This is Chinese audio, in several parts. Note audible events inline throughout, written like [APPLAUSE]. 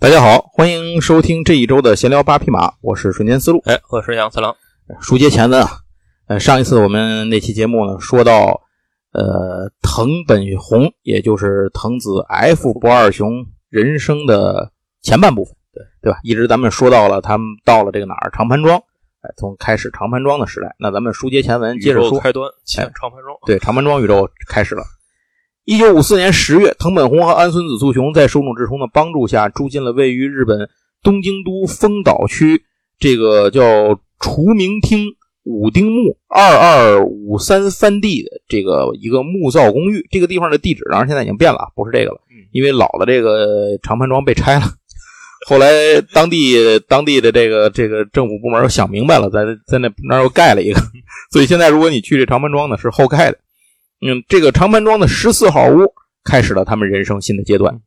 大家好，欢迎收听这一周的闲聊八匹马，我是瞬间思路。哎，我是杨次郎。书接前文啊，呃，上一次我们那期节目呢，说到呃藤本弘，也就是藤子 F 不二雄人生的前半部分，对对吧？一直咱们说到了他们到了这个哪儿长盘庄，哎，从开始长盘庄的时代。那咱们书接前文，接着说开端，前长盘庄。对，长盘庄宇宙开始了。一九五四年十月，藤本弘和安孙子素雄在手冢治虫的帮助下，住进了位于日本东京都丰岛区这个叫除明町五丁目二二五三番地的这个一个木造公寓。这个地方的地址当然现在已经变了，不是这个了，因为老的这个长盘庄被拆了。后来当地当地的这个这个政府部门想明白了，在在那那又盖了一个，所以现在如果你去这长盘庄呢，是后盖的。嗯，这个长盘庄的十四号屋开始了他们人生新的阶段。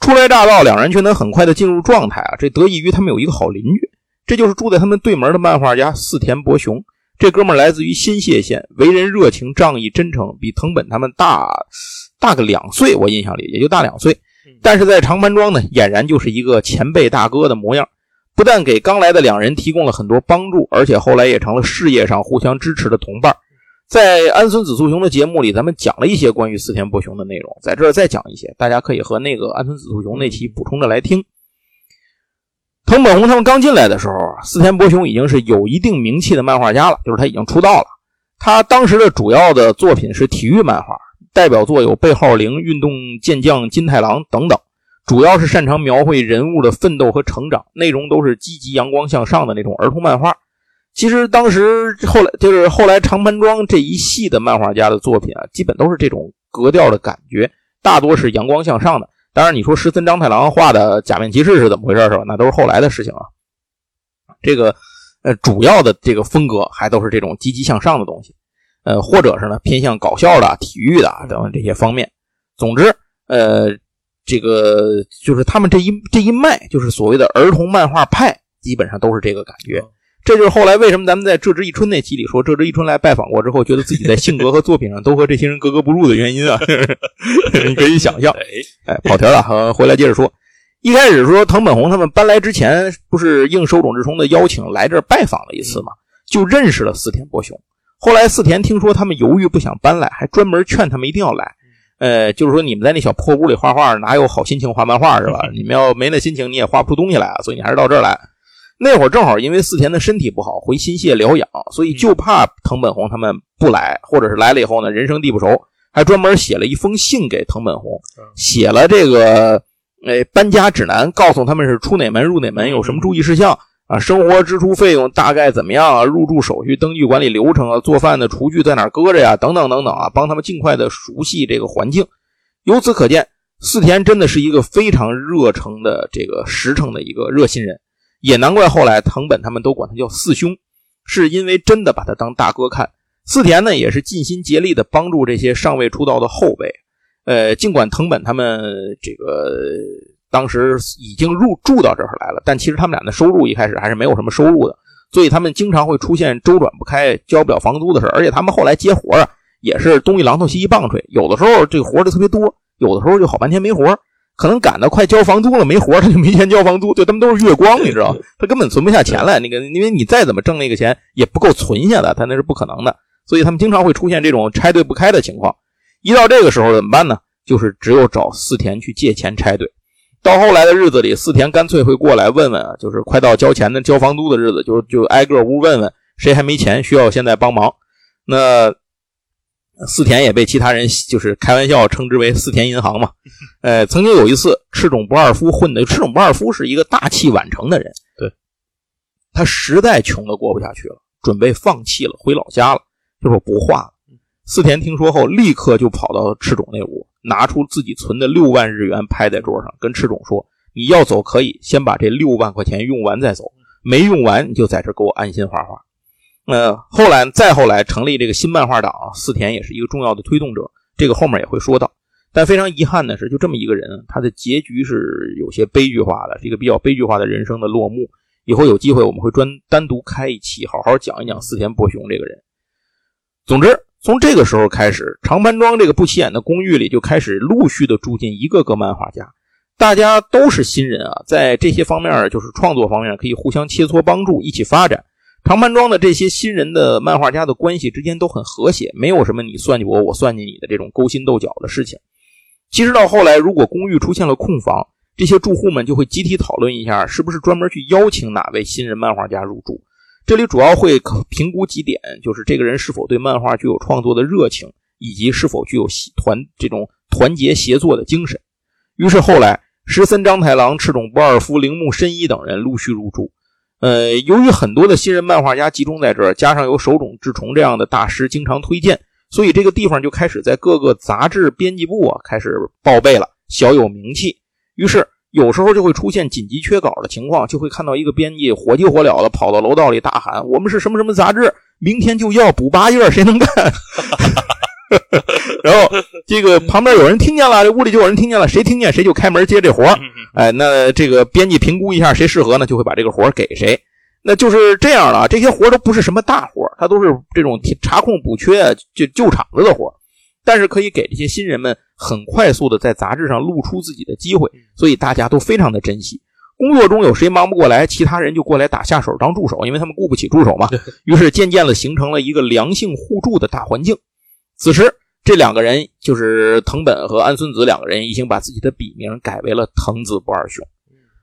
初来乍到，两人却能很快的进入状态啊！这得益于他们有一个好邻居，这就是住在他们对门的漫画家四田博雄。这哥们来自于新泻县，为人热情、仗义、真诚，比藤本他们大大个两岁，我印象里也就大两岁。但是在长盘庄呢，俨然就是一个前辈大哥的模样，不但给刚来的两人提供了很多帮助，而且后来也成了事业上互相支持的同伴。在安孙子素雄的节目里，咱们讲了一些关于四田博雄的内容，在这儿再讲一些，大家可以和那个安孙子素雄那期补充着来听。藤本弘他们刚进来的时候，四田博雄已经是有一定名气的漫画家了，就是他已经出道了。他当时的主要的作品是体育漫画，代表作有《背号零》《运动健将金太郎》等等，主要是擅长描绘人物的奋斗和成长，内容都是积极阳光向上的那种儿童漫画。其实当时后来就是后来长盘庄这一系的漫画家的作品啊，基本都是这种格调的感觉，大多是阳光向上的。当然，你说石森章太郎画的假面骑士是怎么回事是吧？那都是后来的事情啊。这个呃，主要的这个风格还都是这种积极向上的东西，呃，或者是呢偏向搞笑的、体育的等这些方面。总之，呃，这个就是他们这一这一脉，就是所谓的儿童漫画派，基本上都是这个感觉。这就是后来为什么咱们在这之一春那期里说，这之一春来拜访过之后，觉得自己在性格和作品上都和这些人格格不入的原因啊，[LAUGHS] 你可以想象。哎，跑题了，好，回来接着说。一开始说藤本弘他们搬来之前，不是应手冢治虫的邀请来这儿拜访了一次吗？就认识了四田博雄。后来四田听说他们犹豫不想搬来，还专门劝他们一定要来。呃，就是说你们在那小破屋里画画，哪有好心情画漫画是吧？你们要没那心情，你也画不出东西来啊。所以你还是到这儿来。那会儿正好因为四田的身体不好，回新泻疗养，所以就怕藤本弘他们不来，或者是来了以后呢，人生地不熟，还专门写了一封信给藤本弘，写了这个呃搬家指南，告诉他们是出哪门入哪门，有什么注意事项啊，生活支出费用大概怎么样啊，入住手续、登记管理流程啊，做饭的厨具在哪搁着呀，等等等等啊，帮他们尽快的熟悉这个环境。由此可见，四田真的是一个非常热诚的这个实诚的一个热心人。也难怪后来藤本他们都管他叫四兄，是因为真的把他当大哥看。四田呢也是尽心竭力的帮助这些尚未出道的后辈。呃，尽管藤本他们这个当时已经入住到这儿来了，但其实他们俩的收入一开始还是没有什么收入的，所以他们经常会出现周转不开、交不了房租的事而且他们后来接活啊，也是东一榔头西一棒槌，有的时候这个活就特别多，有的时候就好半天没活可能赶到快交房租了，没活他就没钱交房租，就他们都是月光，你知道，他根本存不下钱来。那个，因为你再怎么挣那个钱，也不够存下的，他那是不可能的。所以他们经常会出现这种拆队不开的情况。一到这个时候怎么办呢？就是只有找四田去借钱拆队。到后来的日子里，四田干脆会过来问问啊，就是快到交钱的、交房租的日子，就就挨个屋问问谁还没钱，需要现在帮忙。那。四田也被其他人就是开玩笑称之为“四田银行”嘛。呃，曾经有一次，赤冢不二夫混的。赤冢不二夫是一个大器晚成的人，对，他实在穷的过不下去了，准备放弃了，回老家了，就说不画了。四田听说后，立刻就跑到赤冢那屋，拿出自己存的六万日元，拍在桌上，跟赤冢说：“你要走可以，先把这六万块钱用完再走，没用完你就在这给我安心画画。”呃，后来再后来成立这个新漫画党，四田也是一个重要的推动者，这个后面也会说到。但非常遗憾的是，就这么一个人，他的结局是有些悲剧化的，是一个比较悲剧化的人生的落幕。以后有机会我们会专单独开一期，好好讲一讲四田博雄这个人。总之，从这个时候开始，长盘庄这个不起眼的公寓里就开始陆续的住进一个个漫画家，大家都是新人啊，在这些方面就是创作方面可以互相切磋帮助，一起发展。长盘庄的这些新人的漫画家的关系之间都很和谐，没有什么你算计我，我算计你的这种勾心斗角的事情。其实到后来，如果公寓出现了空房，这些住户们就会集体讨论一下，是不是专门去邀请哪位新人漫画家入住。这里主要会评估几点，就是这个人是否对漫画具有创作的热情，以及是否具有团这种团结协作的精神。于是后来，石森章太郎、赤冢不二夫、铃木伸一等人陆续入住。呃，由于很多的新人漫画家集中在这儿，加上有手冢治虫这样的大师经常推荐，所以这个地方就开始在各个杂志编辑部啊开始报备了，小有名气。于是有时候就会出现紧急缺稿的情况，就会看到一个编辑火急火燎的跑到楼道里大喊：“我们是什么什么杂志，明天就要补八页，谁能干？” [LAUGHS] [LAUGHS] 然后这个旁边有人听见了，这屋里就有人听见了，谁听见谁就开门接这活哎，那这个编辑评估一下谁适合呢，就会把这个活给谁。那就是这样了。这些活都不是什么大活，它都是这种查控补缺、就救场子的活，但是可以给这些新人们很快速的在杂志上露出自己的机会，所以大家都非常的珍惜。工作中有谁忙不过来，其他人就过来打下手当助手，因为他们雇不起助手嘛。[LAUGHS] 于是渐渐的形成了一个良性互助的大环境。此时，这两个人就是藤本和安孙子两个人，已经把自己的笔名改为了藤子不二雄。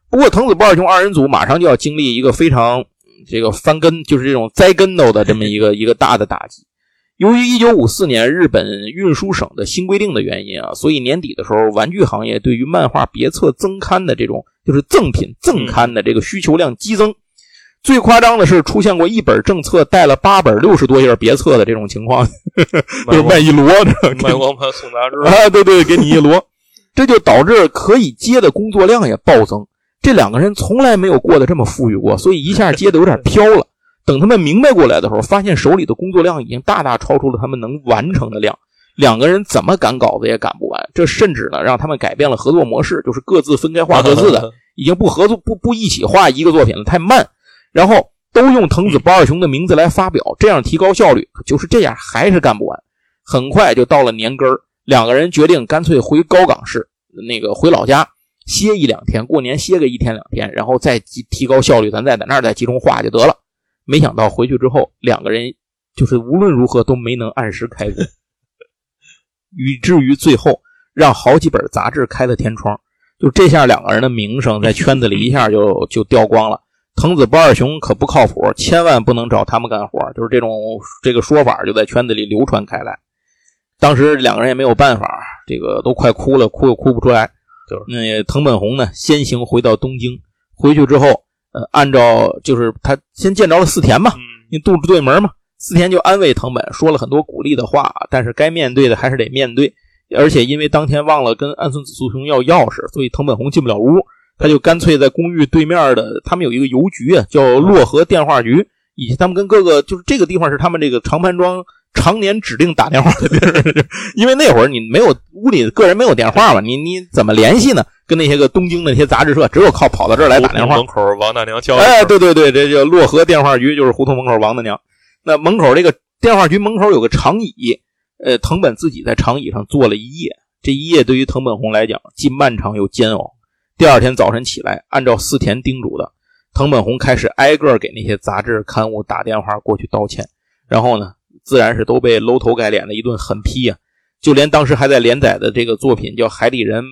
不过，藤子不二雄二人组马上就要经历一个非常这个翻跟，就是这种栽跟头的这么一个 [LAUGHS] 一个大的打击。由于一九五四年日本运输省的新规定的原因啊，所以年底的时候，玩具行业对于漫画别册增刊的这种就是赠品赠刊的这个需求量激增。最夸张的是，出现过一本政策带了八本六十多页别册的这种情况，[LAUGHS] 就是卖一摞，卖光盘送杂志啊，对对，给你一摞，[LAUGHS] 这就导致可以接的工作量也暴增。这两个人从来没有过得这么富裕过，所以一下接的有点飘了。[LAUGHS] 等他们明白过来的时候，发现手里的工作量已经大大超出了他们能完成的量，两个人怎么赶稿子也赶不完。这甚至呢，让他们改变了合作模式，就是各自分开画各自的，已经不合作不不一起画一个作品了，太慢。然后都用藤子不二雄的名字来发表，这样提高效率。可就是这样，还是干不完。很快就到了年根儿，两个人决定干脆回高岗市，那个回老家歇一两天，过年歇个一天两天，然后再提提高效率，咱再在那儿再集中画就得了。没想到回去之后，两个人就是无论如何都没能按时开工，以至于最后让好几本杂志开了天窗。就这下，两个人的名声在圈子里一下就就掉光了。藤子不二雄可不靠谱，千万不能找他们干活。就是这种这个说法就在圈子里流传开来。当时两个人也没有办法，这个都快哭了，哭又哭不出来。就是那藤本弘呢，先行回到东京，回去之后，呃，按照就是他先见着了四田嘛，因为肚子对门嘛，四田就安慰藤本，说了很多鼓励的话，但是该面对的还是得面对。而且因为当天忘了跟安孙子素雄要钥匙，所以藤本弘进不了屋。他就干脆在公寓对面的，他们有一个邮局啊，叫洛河电话局。以及他们跟各个就是这个地方是他们这个长盘庄常年指定打电话的地儿，[LAUGHS] 因为那会儿你没有屋里个人没有电话嘛，你你怎么联系呢？跟那些个东京那些杂志社，只有靠跑到这儿来打电话。门口王大娘叫。哎，对对对，这叫洛河电话局，就是胡同门口王大娘。那门口这个电话局门口有个长椅，呃，藤本自己在长椅上坐了一夜。这一夜对于藤本弘来讲，既漫长又煎熬。第二天早晨起来，按照四田叮嘱的，藤本弘开始挨个给那些杂志刊物打电话过去道歉。然后呢，自然是都被搂头盖脸的一顿狠批呀！就连当时还在连载的这个作品叫《海底人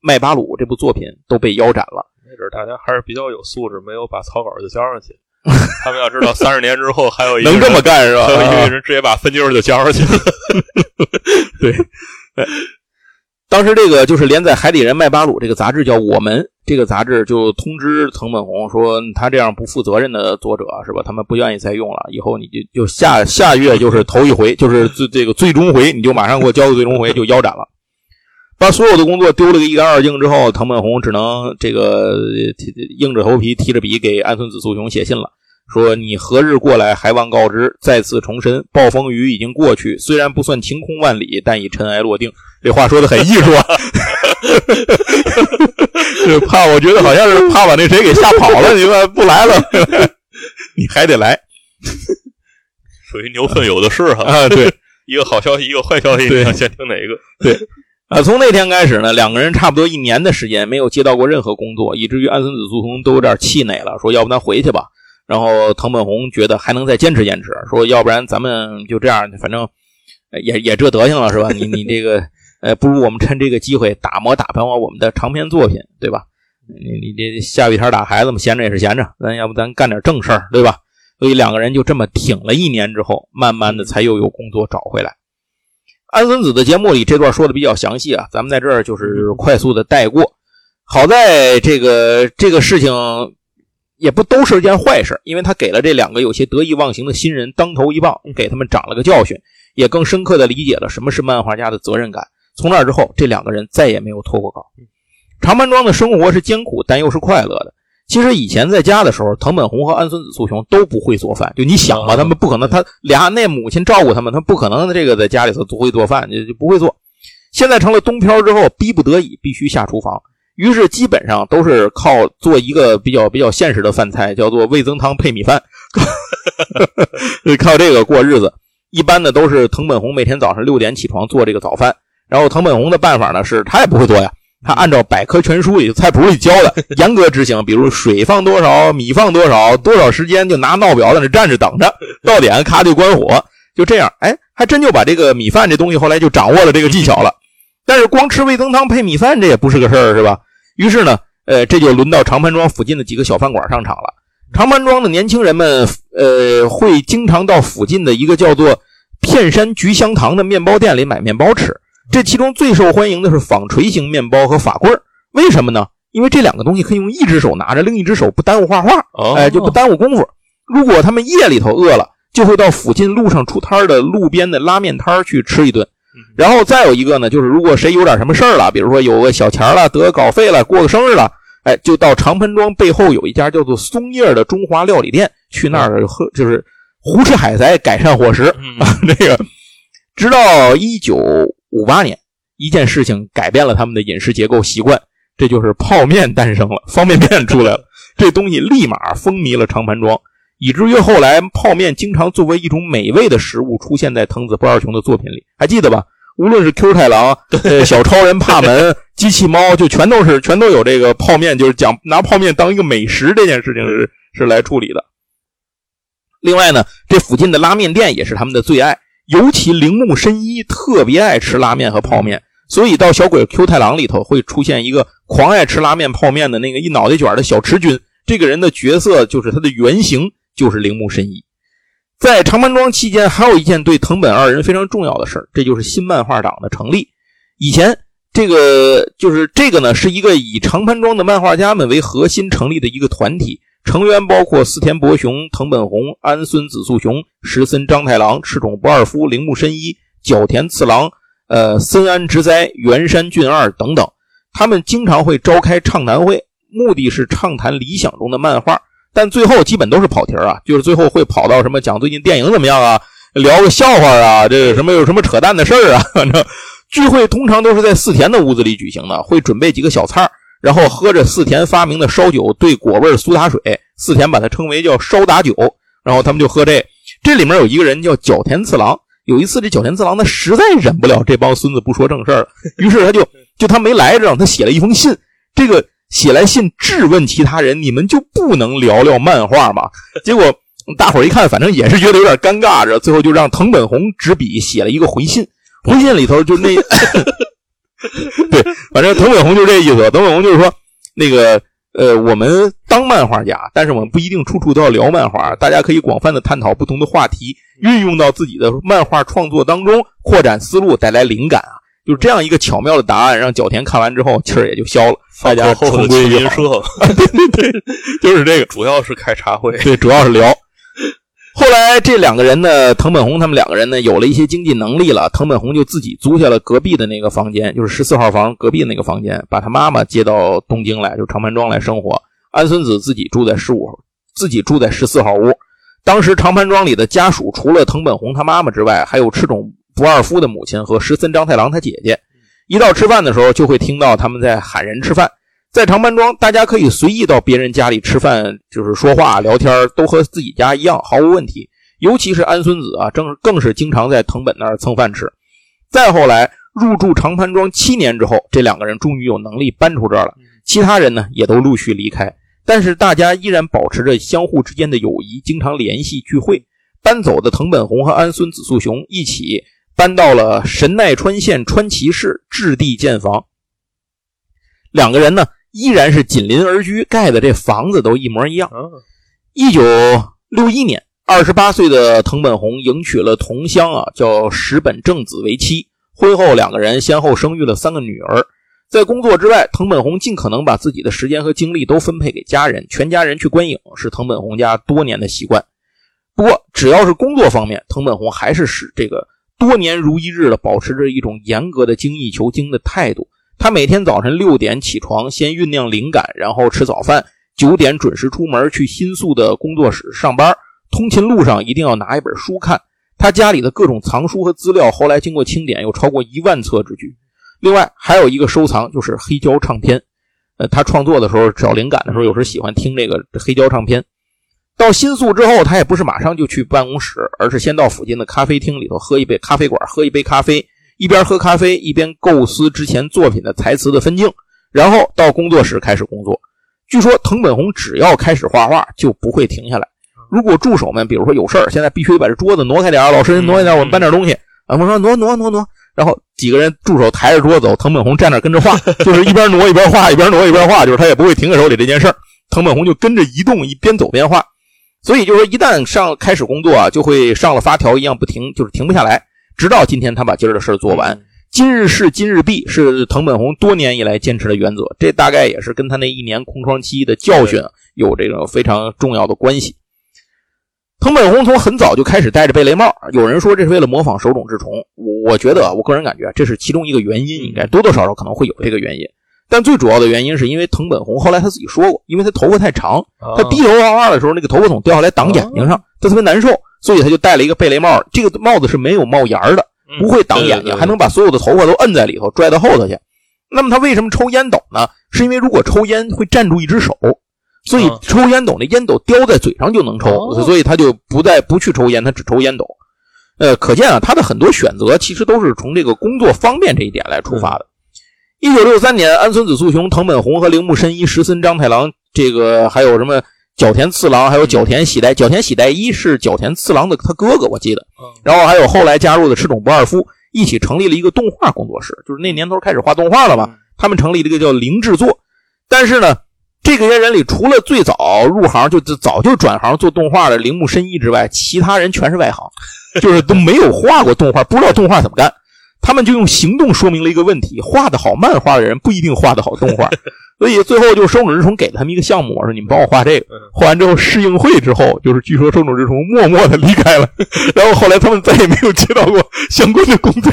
麦巴鲁》这部作品都被腰斩了。那阵大家还是比较有素质，没有把草稿就交上去。他们要知道，三十年之后还有一 [LAUGHS] 能这么干是吧？[LAUGHS] 还有一个人直接把分镜就交上去了。[LAUGHS] 对。当时这个就是连载《海底人麦巴鲁》这个杂志叫《我们》，这个杂志就通知藤本弘说，他这样不负责任的作者是吧？他们不愿意再用了，以后你就就 [LAUGHS] 下下月就是头一回，就是最这个最终回，你就马上给我交个最终回，就腰斩了。把所有的工作丢了个一干二净之后，藤本弘只能这个硬着头皮提着笔给安孙子素雄写信了。说你何日过来，还望告知。再次重申，暴风雨已经过去，虽然不算晴空万里，但已尘埃落定。这话说的很艺术啊，[LAUGHS] 怕我觉得好像是怕把那谁给吓跑了，你们不来了，[LAUGHS] 你还得来，属于牛粪有的是哈啊。对，一个好消息，一个坏消息，对你想先听哪一个？对。啊，从那天开始呢，两个人差不多一年的时间没有接到过任何工作，以至于安孙子素雄都有点气馁了，说要不咱回去吧。然后藤本弘觉得还能再坚持坚持，说要不然咱们就这样，反正呃也也这德行了是吧？你你这个呃，不如我们趁这个机会打磨打磨我们的长篇作品，对吧？你你这下雨天打孩子嘛，闲着也是闲着，咱要不咱干点正事儿，对吧？所以两个人就这么挺了一年之后，慢慢的才又有工作找回来。安孙子的节目里这段说的比较详细啊，咱们在这儿就是快速的带过。好在这个这个事情也不都是一件坏事，因为他给了这两个有些得意忘形的新人当头一棒，给他们长了个教训，也更深刻的理解了什么是漫画家的责任感。从那之后，这两个人再也没有脱过稿。长盘庄的生活是艰苦，但又是快乐的。其实以前在家的时候，藤本弘和安孙子素雄都不会做饭。就你想吧，他们不可能，他俩那母亲照顾他们，他不可能这个在家里头不会做饭，就就不会做。现在成了东漂之后，逼不得已必须下厨房，于是基本上都是靠做一个比较比较现实的饭菜，叫做味增汤配米饭，[LAUGHS] 靠这个过日子。一般的都是藤本弘每天早上六点起床做这个早饭，然后藤本弘的办法呢是他也不会做呀。他按照百科全书里菜谱里教的 [LAUGHS] 严格执行，比如水放多少，米放多少，多少时间就拿闹表在那站着等着，[LAUGHS] 到点咔就关火，就这样，哎，还真就把这个米饭这东西后来就掌握了这个技巧了。但是光吃味增汤配米饭这也不是个事儿，是吧？于是呢，呃，这就轮到长盘庄附近的几个小饭馆上场了。长盘庄的年轻人们，呃，会经常到附近的一个叫做片山菊香堂的面包店里买面包吃。这其中最受欢迎的是纺锤形面包和法棍儿，为什么呢？因为这两个东西可以用一只手拿着，另一只手不耽误画画，哎，就不耽误功夫。如果他们夜里头饿了，就会到附近路上出摊的路边的拉面摊去吃一顿。然后再有一个呢，就是如果谁有点什么事儿了，比如说有个小钱了，得稿费了，过个生日了，哎，就到长盆庄背后有一家叫做松叶的中华料理店，去那儿喝，就是胡吃海塞，改善伙食啊。[LAUGHS] 这个直到一九。五八年，一件事情改变了他们的饮食结构习惯，这就是泡面诞生了，方便面出来了。这东西立马风靡了长盘庄，以至于后来泡面经常作为一种美味的食物出现在藤子不二雄的作品里，还记得吧？无论是 Q 太郎、小超人、帕门、机器猫，就全都是全都有这个泡面，就是讲拿泡面当一个美食这件事情是是来处理的。另外呢，这附近的拉面店也是他们的最爱。尤其铃木伸一特别爱吃拉面和泡面，所以到小鬼 Q 太郎里头会出现一个狂爱吃拉面泡面的那个一脑袋卷的小池君。这个人的角色就是他的原型，就是铃木伸一。在长盘庄期间，还有一件对藤本二人非常重要的事，这就是新漫画党的成立。以前这个就是这个呢，是一个以长盘庄的漫画家们为核心成立的一个团体。成员包括四田博雄、藤本弘、安孙子素雄、石森章太郎、赤冢不二夫、铃木伸一、角田次郎、呃森安直哉、原山俊二等等。他们经常会召开畅谈会，目的是畅谈理想中的漫画，但最后基本都是跑题啊，就是最后会跑到什么讲最近电影怎么样啊，聊个笑话啊，这个什么有什么扯淡的事儿啊，反正聚会通常都是在四田的屋子里举行的，会准备几个小菜然后喝着四田发明的烧酒兑果味苏打水，四田把它称为叫烧打酒。然后他们就喝这，这里面有一个人叫角田次郎。有一次这角田次郎他实在忍不了这帮孙子不说正事了，[LAUGHS] 于是他就就他没来着，他写了一封信。这个写来信质问其他人：你们就不能聊聊漫画吗？结果大伙一看，反正也是觉得有点尴尬着，最后就让藤本弘执笔写了一个回信。回信里头就那。[LAUGHS] [LAUGHS] 对，反正藤本弘就这意思。藤本弘就是说，那个呃，我们当漫画家，但是我们不一定处处都要聊漫画，大家可以广泛的探讨不同的话题，运用到自己的漫画创作当中，扩展思路，带来灵感啊。就是这样一个巧妙的答案，让角田看完之后气儿也就消了。大家重归于好，[LAUGHS] 对对对，就是这个，主要是开茶会，对，主要是聊。后来这两个人呢，藤本弘他们两个人呢，有了一些经济能力了。藤本弘就自己租下了隔壁的那个房间，就是十四号房隔壁的那个房间，把他妈妈接到东京来，就长盘庄来生活。安孙子自己住在十五，自己住在十四号屋。当时长盘庄里的家属除了藤本弘他妈妈之外，还有赤冢不二夫的母亲和石森章太郎他姐姐。一到吃饭的时候，就会听到他们在喊人吃饭。在长盘庄，大家可以随意到别人家里吃饭，就是说话聊天，都和自己家一样，毫无问题。尤其是安孙子啊，正更是经常在藤本那儿蹭饭吃。再后来入住长盘庄七年之后，这两个人终于有能力搬出这儿了，其他人呢也都陆续离开，但是大家依然保持着相互之间的友谊，经常联系聚会。搬走的藤本弘和安孙子素雄一起搬到了神奈川县川崎市置地建房，两个人呢依然是紧邻而居，盖的这房子都一模一样。一九六一年，二十八岁的藤本弘迎娶了同乡啊叫石本正子为妻，婚后两个人先后生育了三个女儿。在工作之外，藤本弘尽可能把自己的时间和精力都分配给家人，全家人去观影是藤本弘家多年的习惯。不过，只要是工作方面，藤本弘还是使这个多年如一日的保持着一种严格的精益求精的态度。他每天早晨六点起床，先酝酿灵感，然后吃早饭，九点准时出门去新宿的工作室上班。通勤路上一定要拿一本书看。他家里的各种藏书和资料，后来经过清点，有超过一万册之巨。另外还有一个收藏，就是黑胶唱片。呃，他创作的时候找灵感的时候，有时喜欢听这个黑胶唱片。到新宿之后，他也不是马上就去办公室，而是先到附近的咖啡厅里头喝一杯咖啡馆，喝一杯咖啡，一边喝咖啡一边构思之前作品的台词的分镜，然后到工作室开始工作。据说藤本弘只要开始画画就不会停下来。如果助手们比如说有事儿，现在必须得把这桌子挪开点老师挪一点，我们搬点东西啊。我说挪挪挪挪，然后几个人助手抬着桌子走，藤本弘站那跟着画，就是一边挪一边画，一边挪一边画，就是他也不会停在手里这件事儿。藤本弘就跟着移动，一边走边画。所以就是说，一旦上开始工作啊，就会上了发条一样不停，就是停不下来，直到今天他把今儿的事做完。今日事今日毕是藤本弘多年以来坚持的原则，这大概也是跟他那一年空窗期的教训有这个非常重要的关系。藤本弘从很早就开始戴着贝雷帽，有人说这是为了模仿手冢治虫，我我觉得我个人感觉这是其中一个原因，应该多多少少可能会有这个原因。但最主要的原因是因为藤本弘后来他自己说过，因为他头发太长，他低头画画的时候，那个头发总掉下来挡眼睛上，他特别难受，所以他就戴了一个贝雷帽。这个帽子是没有帽檐的，不会挡眼睛，还能把所有的头发都摁在里头，拽到后头去。那么他为什么抽烟斗呢？是因为如果抽烟会占住一只手，所以抽烟斗那烟斗叼在嘴上就能抽，所以他就不再不去抽烟，他只抽烟斗。呃，可见啊，他的很多选择其实都是从这个工作方便这一点来出发的。一九六三年，安孙子素雄、藤本弘和铃木伸一、石森章太郎，这个还有什么角田次郎，还有角田喜代。角田喜代一是角田次郎的他哥哥，我记得。然后还有后来加入的赤冢不二夫，一起成立了一个动画工作室，就是那年头开始画动画了嘛。他们成立了一个叫零制作。但是呢，这个些人里，除了最早入行就早就转行做动画的铃木伸一之外，其他人全是外行，就是都没有画过动画，不知道动画怎么干。他们就用行动说明了一个问题：画的好漫画的人不一定画的好动画。[LAUGHS] 所以最后就收冢治虫给了他们一个项目，我说你们帮我画这个。画完之后试映会之后，就是据说收冢治虫默默的离开了，然后后来他们再也没有接到过相关的工作。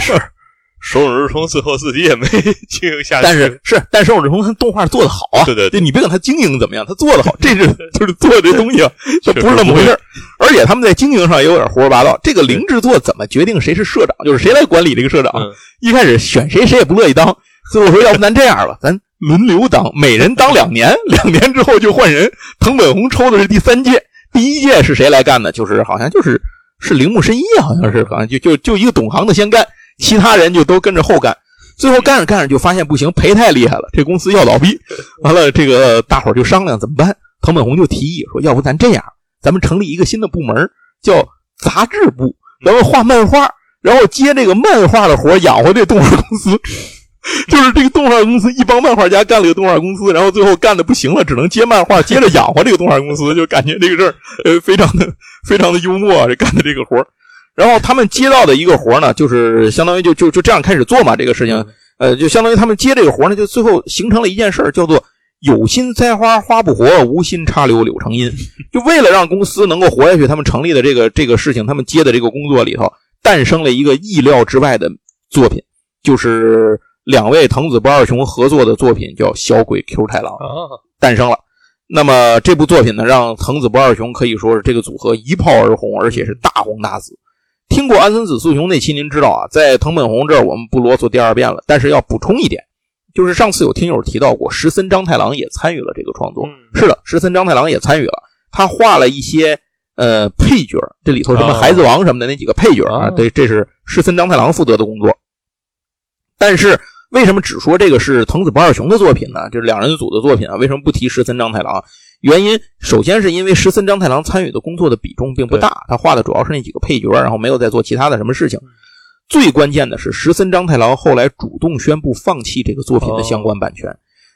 手冢治虫最后自己也没 [LAUGHS] 经营下去，但是是，但手冢治虫他动画做的好啊，对对对，你别管他经营怎么样，他做的好，这是 [LAUGHS] 就是做这东西啊，就不是那么回事而且他们在经营上也有点胡说八道。这个零制作怎么决定谁是社长，就是谁来管理这个社长？一开始选谁谁也不乐意当，最后说要不咱这样吧，咱轮流当，每人当两年，两年之后就换人。藤本弘抽的是第三届，第一届是谁来干的？就是好像就是是铃木伸一，好像是好像就就就一个懂行的先干。其他人就都跟着后干，最后干着干着就发现不行，赔太厉害了，这公司要倒闭。完了，这个大伙就商量怎么办。藤本弘就提议说：“要不咱这样，咱们成立一个新的部门，叫杂志部，咱们画漫画，然后接这个漫画的活，养活这动画公司。[LAUGHS] 就是这个动画公司一帮漫画家干了个动画公司，然后最后干的不行了，只能接漫画，接着养活这个动画公司。就感觉这个事儿呃非常的非常的幽默，这干的这个活。”然后他们接到的一个活呢，就是相当于就就就这样开始做嘛，这个事情，呃，就相当于他们接这个活呢，就最后形成了一件事儿叫做“有心栽花花不活，无心插柳柳成荫”。[LAUGHS] 就为了让公司能够活下去，他们成立的这个这个事情，他们接的这个工作里头，诞生了一个意料之外的作品，就是两位藤子不二雄合作的作品，叫《小鬼 Q 太郎》诞生了。那么这部作品呢，让藤子不二雄可以说是这个组合一炮而红，而且是大红大紫。听过安森子素雄那期，您知道啊，在藤本弘这儿我们不啰嗦第二遍了。但是要补充一点，就是上次有听友提到过，石森章太郎也参与了这个创作。是的，石森章太郎也参与了，他画了一些呃配角，这里头什么孩子王什么的那几个配角啊，对，这是石森章太郎负责的工作。但是为什么只说这个是藤子不二雄的作品呢？就是两人组的作品啊？为什么不提石森章太郎？原因首先是因为石森章太郎参与的工作的比重并不大，他画的主要是那几个配角，然后没有再做其他的什么事情。最关键的是，石森章太郎后来主动宣布放弃这个作品的相关版权，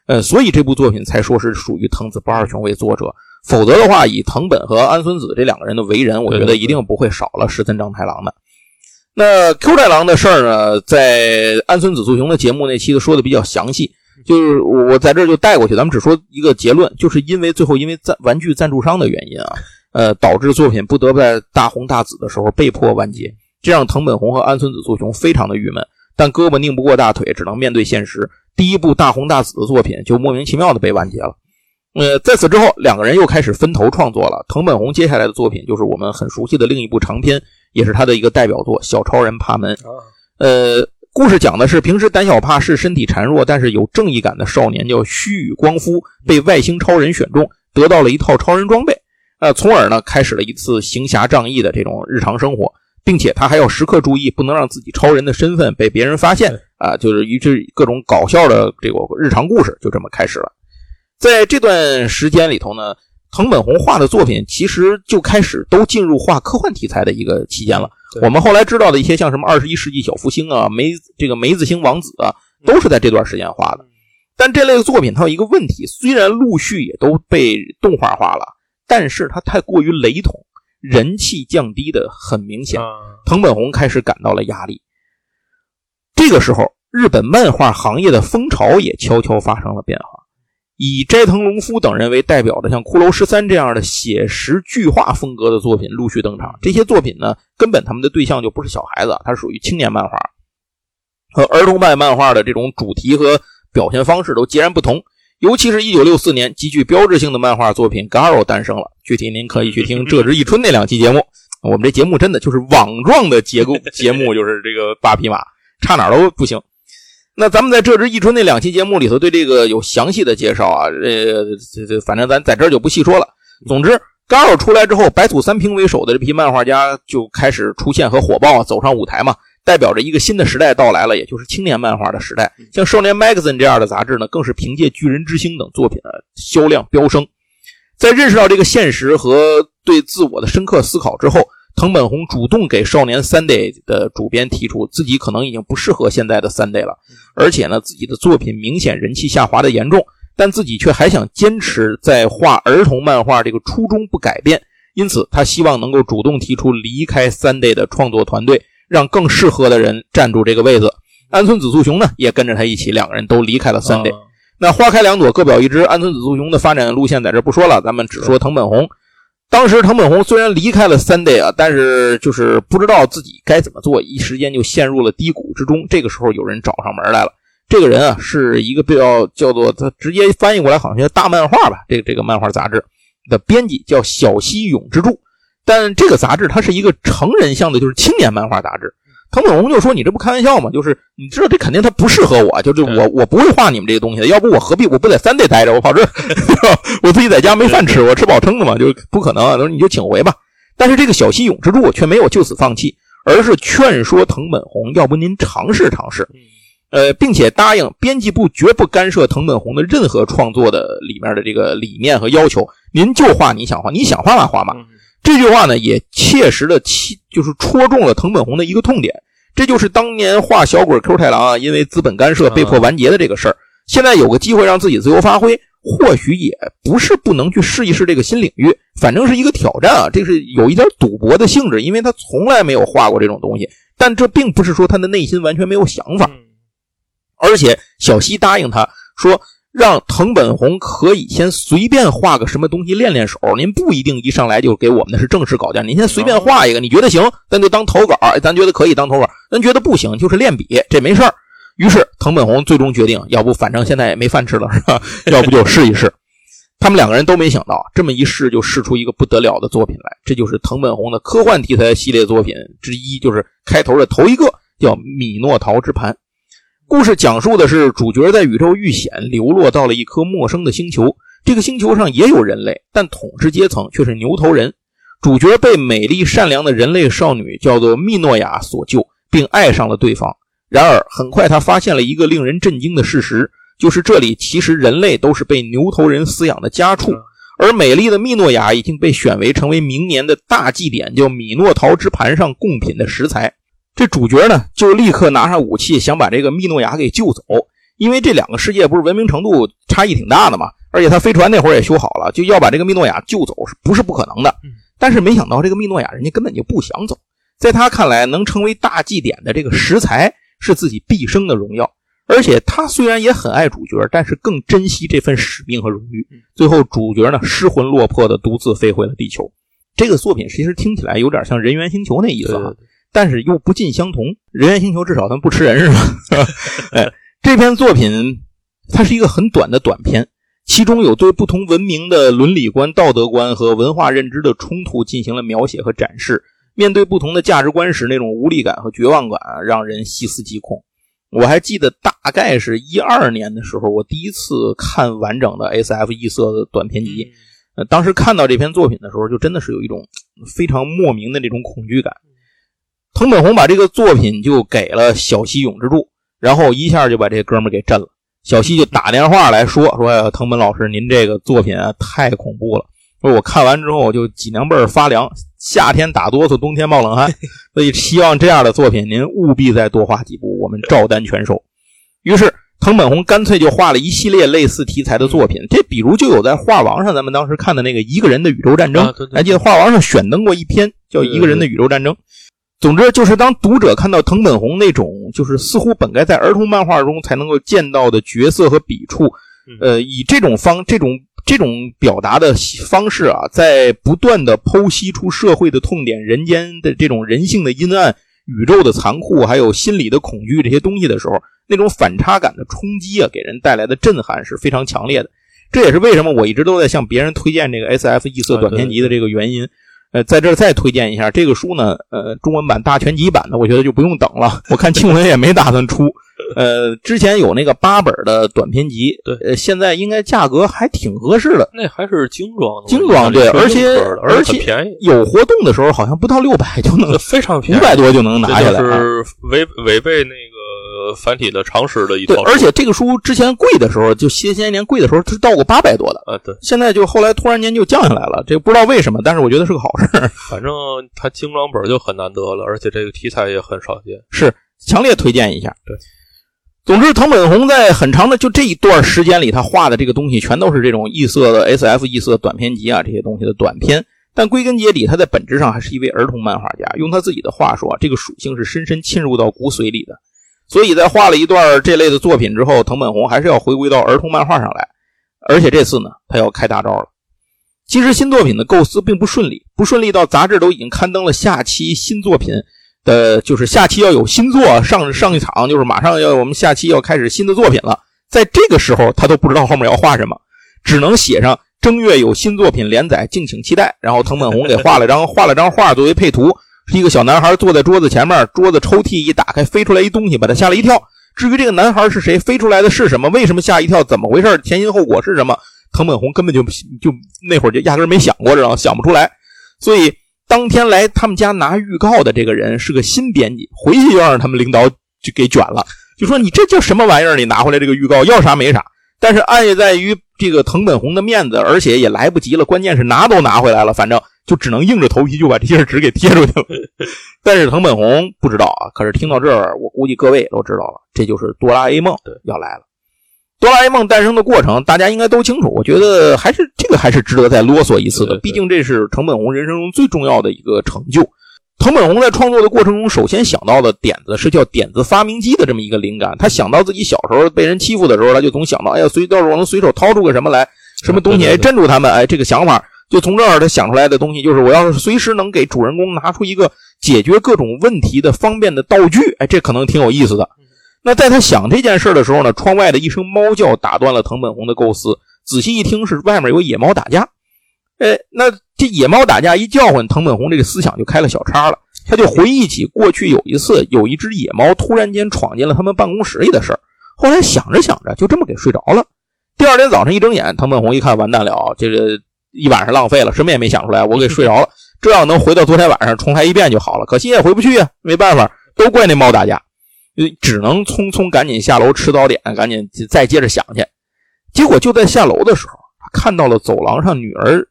呃，所以这部作品才说是属于藤子不二雄为作者。否则的话，以藤本和安孙子这两个人的为人，我觉得一定不会少了石森章太郎的。那 Q 太郎的事儿呢，在安孙子素雄的节目那期都说的比较详细，就是我在这就带过去，咱们只说一个结论，就是因为最后因为赞玩具赞助商的原因啊，呃，导致作品不得不在大红大紫的时候被迫完结，这让藤本弘和安孙子素雄非常的郁闷，但胳膊拧不过大腿，只能面对现实，第一部大红大紫的作品就莫名其妙的被完结了。呃，在此之后，两个人又开始分头创作了。藤本弘接下来的作品就是我们很熟悉的另一部长篇。也是他的一个代表作《小超人爬门》。呃，故事讲的是平时胆小怕事、身体孱弱，但是有正义感的少年叫须臾光夫，被外星超人选中，得到了一套超人装备，呃，从而呢开始了一次行侠仗义的这种日常生活，并且他还要时刻注意，不能让自己超人的身份被别人发现啊，就是一直各种搞笑的这个日常故事就这么开始了。在这段时间里头呢。藤本弘画的作品其实就开始都进入画科幻题材的一个期间了。我们后来知道的一些像什么二十一世纪小福星啊、梅这个梅子星王子啊，都是在这段时间画的。但这类的作品它有一个问题，虽然陆续也都被动画化了，但是它太过于雷同，人气降低的很明显。藤本弘开始感到了压力。这个时候，日本漫画行业的风潮也悄悄发生了变化。以斋藤隆夫等人为代表的，像《骷髅十三》这样的写实巨画风格的作品陆续登场。这些作品呢，根本他们的对象就不是小孩子，它是属于青年漫画，和儿童版漫画的这种主题和表现方式都截然不同。尤其是一九六四年，极具标志性的漫画作品《Garo》诞生了。具体您可以去听《这之一春》那两期节目。我们这节目真的就是网状的结构 [LAUGHS] 节目，就是这个八匹马，差哪都不行。那咱们在这支一春那两期节目里头对这个有详细的介绍啊，呃，这这反正咱在这儿就不细说了。总之，刚好出来之后，白土三平为首的这批漫画家就开始出现和火爆，走上舞台嘛，代表着一个新的时代到来了，也就是青年漫画的时代。像《少年 Magazine》这样的杂志呢，更是凭借《巨人之星》等作品的销量飙升。在认识到这个现实和对自我的深刻思考之后。藤本弘主动给《少年 Sunday》的主编提出，自己可能已经不适合现在的 Sunday 了，而且呢，自己的作品明显人气下滑的严重，但自己却还想坚持在画儿童漫画这个初衷不改变，因此他希望能够主动提出离开 Sunday 的创作团队，让更适合的人站住这个位子。安村子素雄呢，也跟着他一起，两个人都离开了 Sunday。那花开两朵，各表一枝。安村子素雄的发展路线在这不说了，咱们只说藤本弘。当时藤本弘虽然离开了三 day 啊，但是就是不知道自己该怎么做，一时间就陷入了低谷之中。这个时候有人找上门来了，这个人啊是一个比较叫做他直接翻译过来好像叫大漫画吧，这个这个漫画杂志的编辑叫小西永之助，但这个杂志它是一个成人向的，就是青年漫画杂志。藤本弘就说：“你这不开玩笑吗？就是你知道这肯定他不适合我，就是我我不会画你们这些东西的。要不我何必我不在三 day 待着，我跑这，[LAUGHS] 我自己在家没饭吃，我吃饱撑的嘛，就不可能。他说你就请回吧。但是这个小西永之助却没有就此放弃，而是劝说藤本弘，要不您尝试尝试，呃，并且答应编辑部绝不干涉藤本弘的任何创作的里面的这个理念和要求，您就画你想画，你想画嘛画嘛。”这句话呢，也切实的切，就是戳中了藤本弘的一个痛点。这就是当年画小鬼 Q 太郎啊，因为资本干涉被迫完结的这个事儿。现在有个机会让自己自由发挥，或许也不是不能去试一试这个新领域。反正是一个挑战啊，这是有一点赌博的性质，因为他从来没有画过这种东西。但这并不是说他的内心完全没有想法。而且小西答应他说。让藤本弘可以先随便画个什么东西练练手，您不一定一上来就给我们的是正式稿件，您先随便画一个，你觉得行，咱就当投稿，咱觉得可以当投稿，咱觉得不行就是练笔，这没事儿。于是藤本弘最终决定，要不反正现在也没饭吃了，是吧？[LAUGHS] 要不就试一试。他们两个人都没想到，这么一试就试出一个不得了的作品来，这就是藤本弘的科幻题材系列作品之一，就是开头的头一个叫《米诺陶之盘》。故事讲述的是主角在宇宙遇险，流落到了一颗陌生的星球。这个星球上也有人类，但统治阶层却是牛头人。主角被美丽善良的人类少女叫做密诺亚所救，并爱上了对方。然而，很快他发现了一个令人震惊的事实，就是这里其实人类都是被牛头人饲养的家畜，而美丽的密诺亚已经被选为成为明年的大祭典叫米诺陶之盘上贡品的食材。这主角呢，就立刻拿上武器，想把这个密诺亚给救走。因为这两个世界不是文明程度差异挺大的嘛，而且他飞船那会儿也修好了，就要把这个密诺亚救走，是不是不可能的？但是没想到这个密诺亚人家根本就不想走，在他看来，能成为大祭典的这个食材。是自己毕生的荣耀，而且他虽然也很爱主角，但是更珍惜这份使命和荣誉。最后，主角呢失魂落魄的独自飞回了地球。这个作品其实听起来有点像《人猿星球》那意思啊，但是又不尽相同。《人猿星球》至少它不吃人是吧？[LAUGHS] 哎，这篇作品它是一个很短的短篇，其中有对不同文明的伦理观、道德观和文化认知的冲突进行了描写和展示。面对不同的价值观时，那种无力感和绝望感让人细思极恐。我还记得，大概是一二年的时候，我第一次看完整的 S.F. 异色的短篇集。呃，当时看到这篇作品的时候，就真的是有一种非常莫名的这种恐惧感。藤本弘把这个作品就给了小西永之助，然后一下就把这哥们给震了。小西就打电话来说：“说藤本老师，您这个作品啊，太恐怖了。”说我看完之后我就脊梁背发凉，夏天打哆嗦，冬天冒冷汗，[LAUGHS] 所以希望这样的作品您务必再多画几部，我们照单全收。于是藤本弘干脆就画了一系列类似题材的作品，这比如就有在画王上咱们当时看的那个一个人的宇宙战争，还记得画王上选登过一篇叫一个人的宇宙战争。总之就是当读者看到藤本弘那种就是似乎本该在儿童漫画中才能够见到的角色和笔触，呃，以这种方这种。这种表达的方式啊，在不断的剖析出社会的痛点、人间的这种人性的阴暗、宇宙的残酷，还有心理的恐惧这些东西的时候，那种反差感的冲击啊，给人带来的震撼是非常强烈的。这也是为什么我一直都在向别人推荐这个 S.F. 异色短篇集的这个原因。呃，在这儿再推荐一下这个书呢，呃，中文版大全集版的，我觉得就不用等了。我看 [LAUGHS] 庆文也没打算出。呃，之前有那个八本的短篇集，对，呃，现在应该价格还挺合适的。那还是精装，精装对，而且而且便宜，有活动的时候好像不到六百就能，非常便宜，五百多就能拿下来。是违违背那个繁体的常识的一套。而且这个书之前贵的时候，就些些年贵的时候是到过八百多的。呃，对。现在就后来突然间就降下来了，这不知道为什么，但是我觉得是个好事。反正它精装本就很难得了，而且这个题材也很少见，是强烈推荐一下。对。总之，藤本弘在很长的就这一段时间里，他画的这个东西全都是这种异色的 S.F. 异色短篇集啊，这些东西的短篇。但归根结底，他在本质上还是一位儿童漫画家。用他自己的话说啊，这个属性是深深侵入到骨髓里的。所以在画了一段这类的作品之后，藤本弘还是要回归到儿童漫画上来。而且这次呢，他要开大招了。其实新作品的构思并不顺利，不顺利到杂志都已经刊登了下期新作品。呃，就是下期要有新作上上一场，就是马上要我们下期要开始新的作品了。在这个时候，他都不知道后面要画什么，只能写上正月有新作品连载，敬请期待。然后藤本弘给画了张画了张画作为配图，一个小男孩坐在桌子前面，桌子抽屉一打开，飞出来一东西，把他吓了一跳。至于这个男孩是谁，飞出来的是什么，为什么吓一跳，怎么回事，前因后果是什么，藤本弘根本就就那会儿就压根没想过，知道想不出来，所以。当天来他们家拿预告的这个人是个新编辑，回去就让他们领导就给卷了，就说你这叫什么玩意儿？你拿回来这个预告要啥没啥。但是碍在于这个藤本弘的面子，而且也来不及了，关键是拿都拿回来了，反正就只能硬着头皮就把这些纸给贴出去了。[LAUGHS] 但是藤本弘不知道啊，可是听到这儿，我估计各位也都知道了，这就是哆啦 A 梦要来了。哆啦 A 梦诞生的过程，大家应该都清楚。我觉得还是这个还是值得再啰嗦一次的，毕竟这是藤本弘人生中最重要的一个成就。藤本弘在创作的过程中，首先想到的点子是叫“点子发明机”的这么一个灵感。他想到自己小时候被人欺负的时候，他就总想到，哎呀，随到时候我能随手掏出个什么来，什么东西哎镇住他们，哎，这个想法就从这儿他想出来的东西就是，我要是随时能给主人公拿出一个解决各种问题的方便的道具，哎，这可能挺有意思的。那在他想这件事的时候呢，窗外的一声猫叫打断了藤本弘的构思。仔细一听，是外面有野猫打架。哎，那这野猫打架一叫唤，藤本弘这个思想就开了小差了。他就回忆起过去有一次，有一只野猫突然间闯进了他们办公室里的事儿。后来想着想着，就这么给睡着了。第二天早上一睁眼，藤本弘一看，完蛋了，这个一晚上浪费了，什么也没想出来，我给睡着了。这要能回到昨天晚上重来一遍就好了。可惜也回不去呀，没办法，都怪那猫打架，只能匆匆赶紧下楼吃早点，赶紧再接着想去。结果就在下楼的时候，他看到了走廊上女儿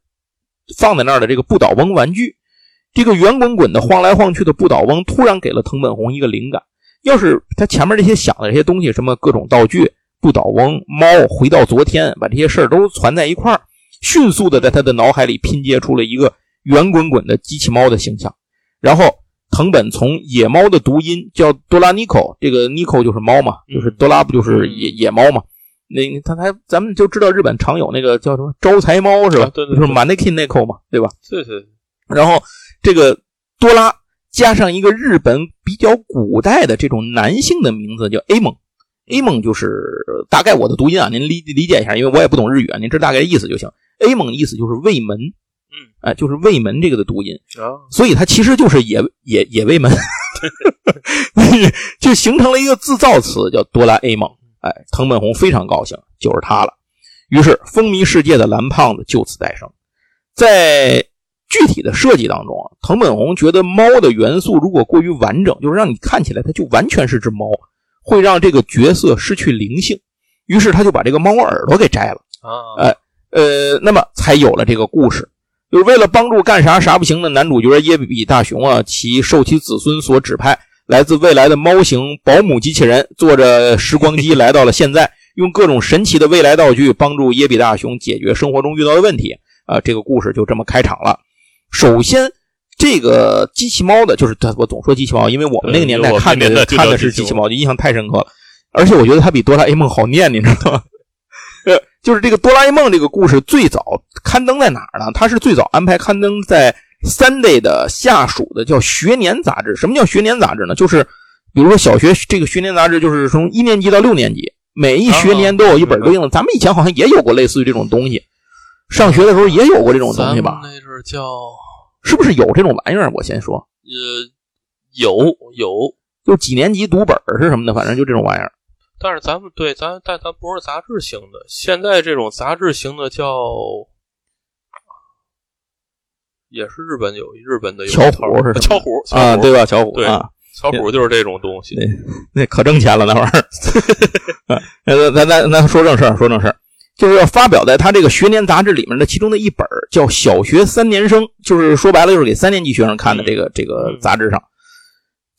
放在那儿的这个不倒翁玩具。这个圆滚滚的晃来晃去的不倒翁，突然给了藤本弘一个灵感。要是他前面这些想的这些东西，什么各种道具、不倒翁、猫、回到昨天，把这些事儿都攒在一块儿，迅速的在他的脑海里拼接出了一个圆滚滚的机器猫的形象。然后藤本从野猫的读音叫多拉尼口，这个尼口就是猫嘛，就是多拉不就是野野猫嘛？那他还咱们就知道日本常有那个叫什么招财猫是吧？对对，就是 maneki 那口嘛，对吧？是是。然后这个多拉加上一个日本比较古代的这种男性的名字叫 A 梦，A 梦就是大概我的读音啊，您理理解一下，因为我也不懂日语啊，您知大概意思就行。A 蒙意思就是卫门，嗯，哎，就是卫门这个的读音啊，所以它其实就是野野野卫门，[LAUGHS] 就形成了一个自造词叫哆啦 A 梦。哎，藤本弘非常高兴，就是他了。于是风靡世界的蓝胖子就此诞生，在。具体的设计当中啊，藤本弘觉得猫的元素如果过于完整，就是让你看起来它就完全是只猫，会让这个角色失去灵性。于是他就把这个猫耳朵给摘了啊，哎呃，那么才有了这个故事。就是为了帮助干啥啥不行的男主角耶比比大雄啊，其受其子孙所指派，来自未来的猫型保姆机器人，坐着时光机来到了现在，用各种神奇的未来道具帮助耶比大雄解决生活中遇到的问题啊。这个故事就这么开场了。首先，这个机器猫的，就是他，我总说机器猫，因为我们那个年代看的看的是机器猫，就印象太深刻了。而且我觉得它比哆啦 A 梦好念，你知道吗？呃，就是这个哆啦 A 梦这个故事最早刊登在哪儿呢？它是最早安排刊登在 Sunday 的下属的叫学年杂志。什么叫学年杂志呢？就是比如说小学这个学年杂志，就是从一年级到六年级，每一学年都有一本对应的。咱们以前好像也有过类似于这种东西，上学的时候也有过这种东西吧？那是叫。是不是有这种玩意儿？我先说，呃，有有，就几年级读本是什么的，反正就这种玩意儿。但是咱们对咱，但咱不是杂志型的。现在这种杂志型的叫，也是日本有日本的巧虎是巧虎啊，对吧？巧虎对啊，巧虎就是这种东西，那可挣钱了那玩意儿。[LAUGHS] 那咱咱咱说正事儿，说正事儿。就是要发表在他这个学年杂志里面的其中的一本叫《小学三年生》，就是说白了就是给三年级学生看的这个这个杂志上。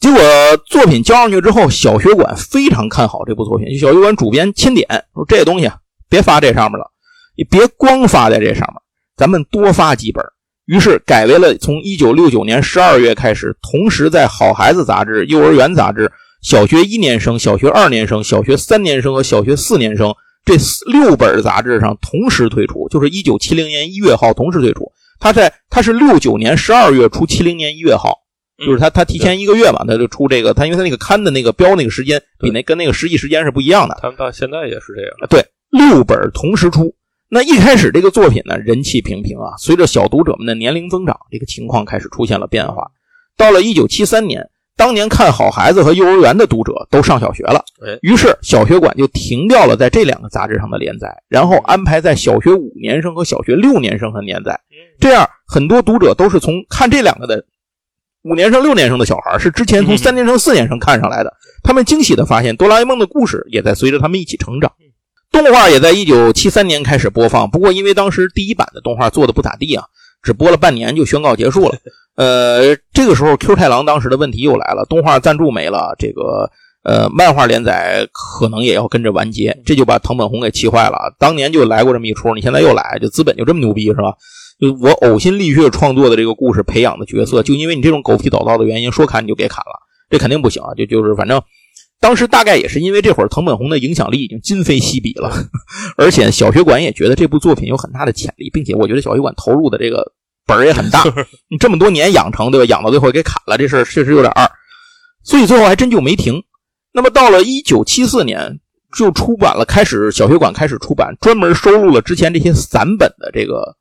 结果作品交上去之后，小学馆非常看好这部作品，小学馆主编钦点说：“这东西别发这上面了，你别光发在这上面，咱们多发几本。”于是改为了从一九六九年十二月开始，同时在《好孩子》杂志、幼儿园杂志、小学一年生、小学二年生、小学三年生和小学四年生。这六本杂志上同时推出，就是一九七零年一月号同时推出。他在他是六九年十二月出七零年一月号，就是他他提前一个月嘛，他就出这个。他因为他那个刊的那个标那个时间比那跟那个实际时间是不一样的。他们到现在也是这样。对，六本同时出。那一开始这个作品呢人气平平啊，随着小读者们的年龄增长，这个情况开始出现了变化。到了一九七三年。当年看好孩子和幼儿园的读者都上小学了，于是小学馆就停掉了在这两个杂志上的连载，然后安排在小学五年生和小学六年生上连载。这样，很多读者都是从看这两个的五年生、六年生的小孩，是之前从三年生、四年生看上来的。他们惊喜地发现，哆啦 A 梦的故事也在随着他们一起成长。动画也在一九七三年开始播放，不过因为当时第一版的动画做的不咋地啊，只播了半年就宣告结束了。呃，这个时候 Q 太郎当时的问题又来了，动画赞助没了，这个呃漫画连载可能也要跟着完结，这就把藤本弘给气坏了。当年就来过这么一出，你现在又来，就资本就这么牛逼是吧？就我呕心沥血创作的这个故事，培养的角色，就因为你这种狗屁倒灶的原因，说砍你就给砍了，这肯定不行啊！就就是反正当时大概也是因为这会儿藤本弘的影响力已经今非昔比了，[LAUGHS] 而且小学馆也觉得这部作品有很大的潜力，并且我觉得小学馆投入的这个。本儿也很大，[LAUGHS] 你这么多年养成，对吧？养到最后给砍了，这事儿确实有点二，所以最后还真就没停。那么到了一九七四年，就出版了，开始小学馆开始出版，专门收录了之前这些散本的这个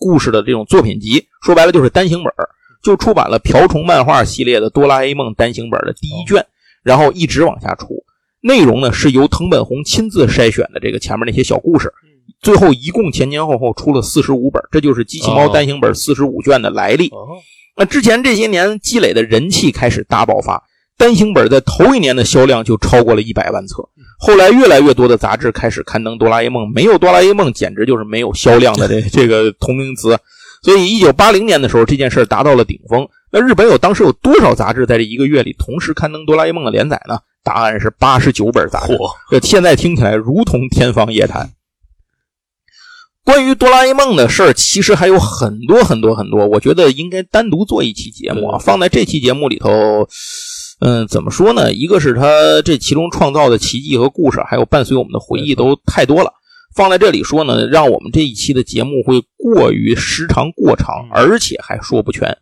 故事的这种作品集，说白了就是单行本就出版了瓢虫漫画系列的哆啦 A 梦单行本的第一卷，然后一直往下出。内容呢是由藤本弘亲自筛选的，这个前面那些小故事。最后一共前前后后出了四十五本，这就是机器猫单行本四十五卷的来历。那之前这些年积累的人气开始大爆发，单行本在头一年的销量就超过了一百万册。后来越来越多的杂志开始刊登哆啦 A 梦，没有哆啦 A 梦简直就是没有销量的这 [LAUGHS] 这个同名词。所以一九八零年的时候，这件事达到了顶峰。那日本有当时有多少杂志在这一个月里同时刊登哆啦 A 梦的连载呢？答案是八十九本杂志。这现在听起来如同天方夜谭。关于哆啦 A 梦的事儿，其实还有很多很多很多，我觉得应该单独做一期节目啊，放在这期节目里头。嗯，怎么说呢？一个是他这其中创造的奇迹和故事，还有伴随我们的回忆都太多了。放在这里说呢，让我们这一期的节目会过于时长过长，而且还说不全。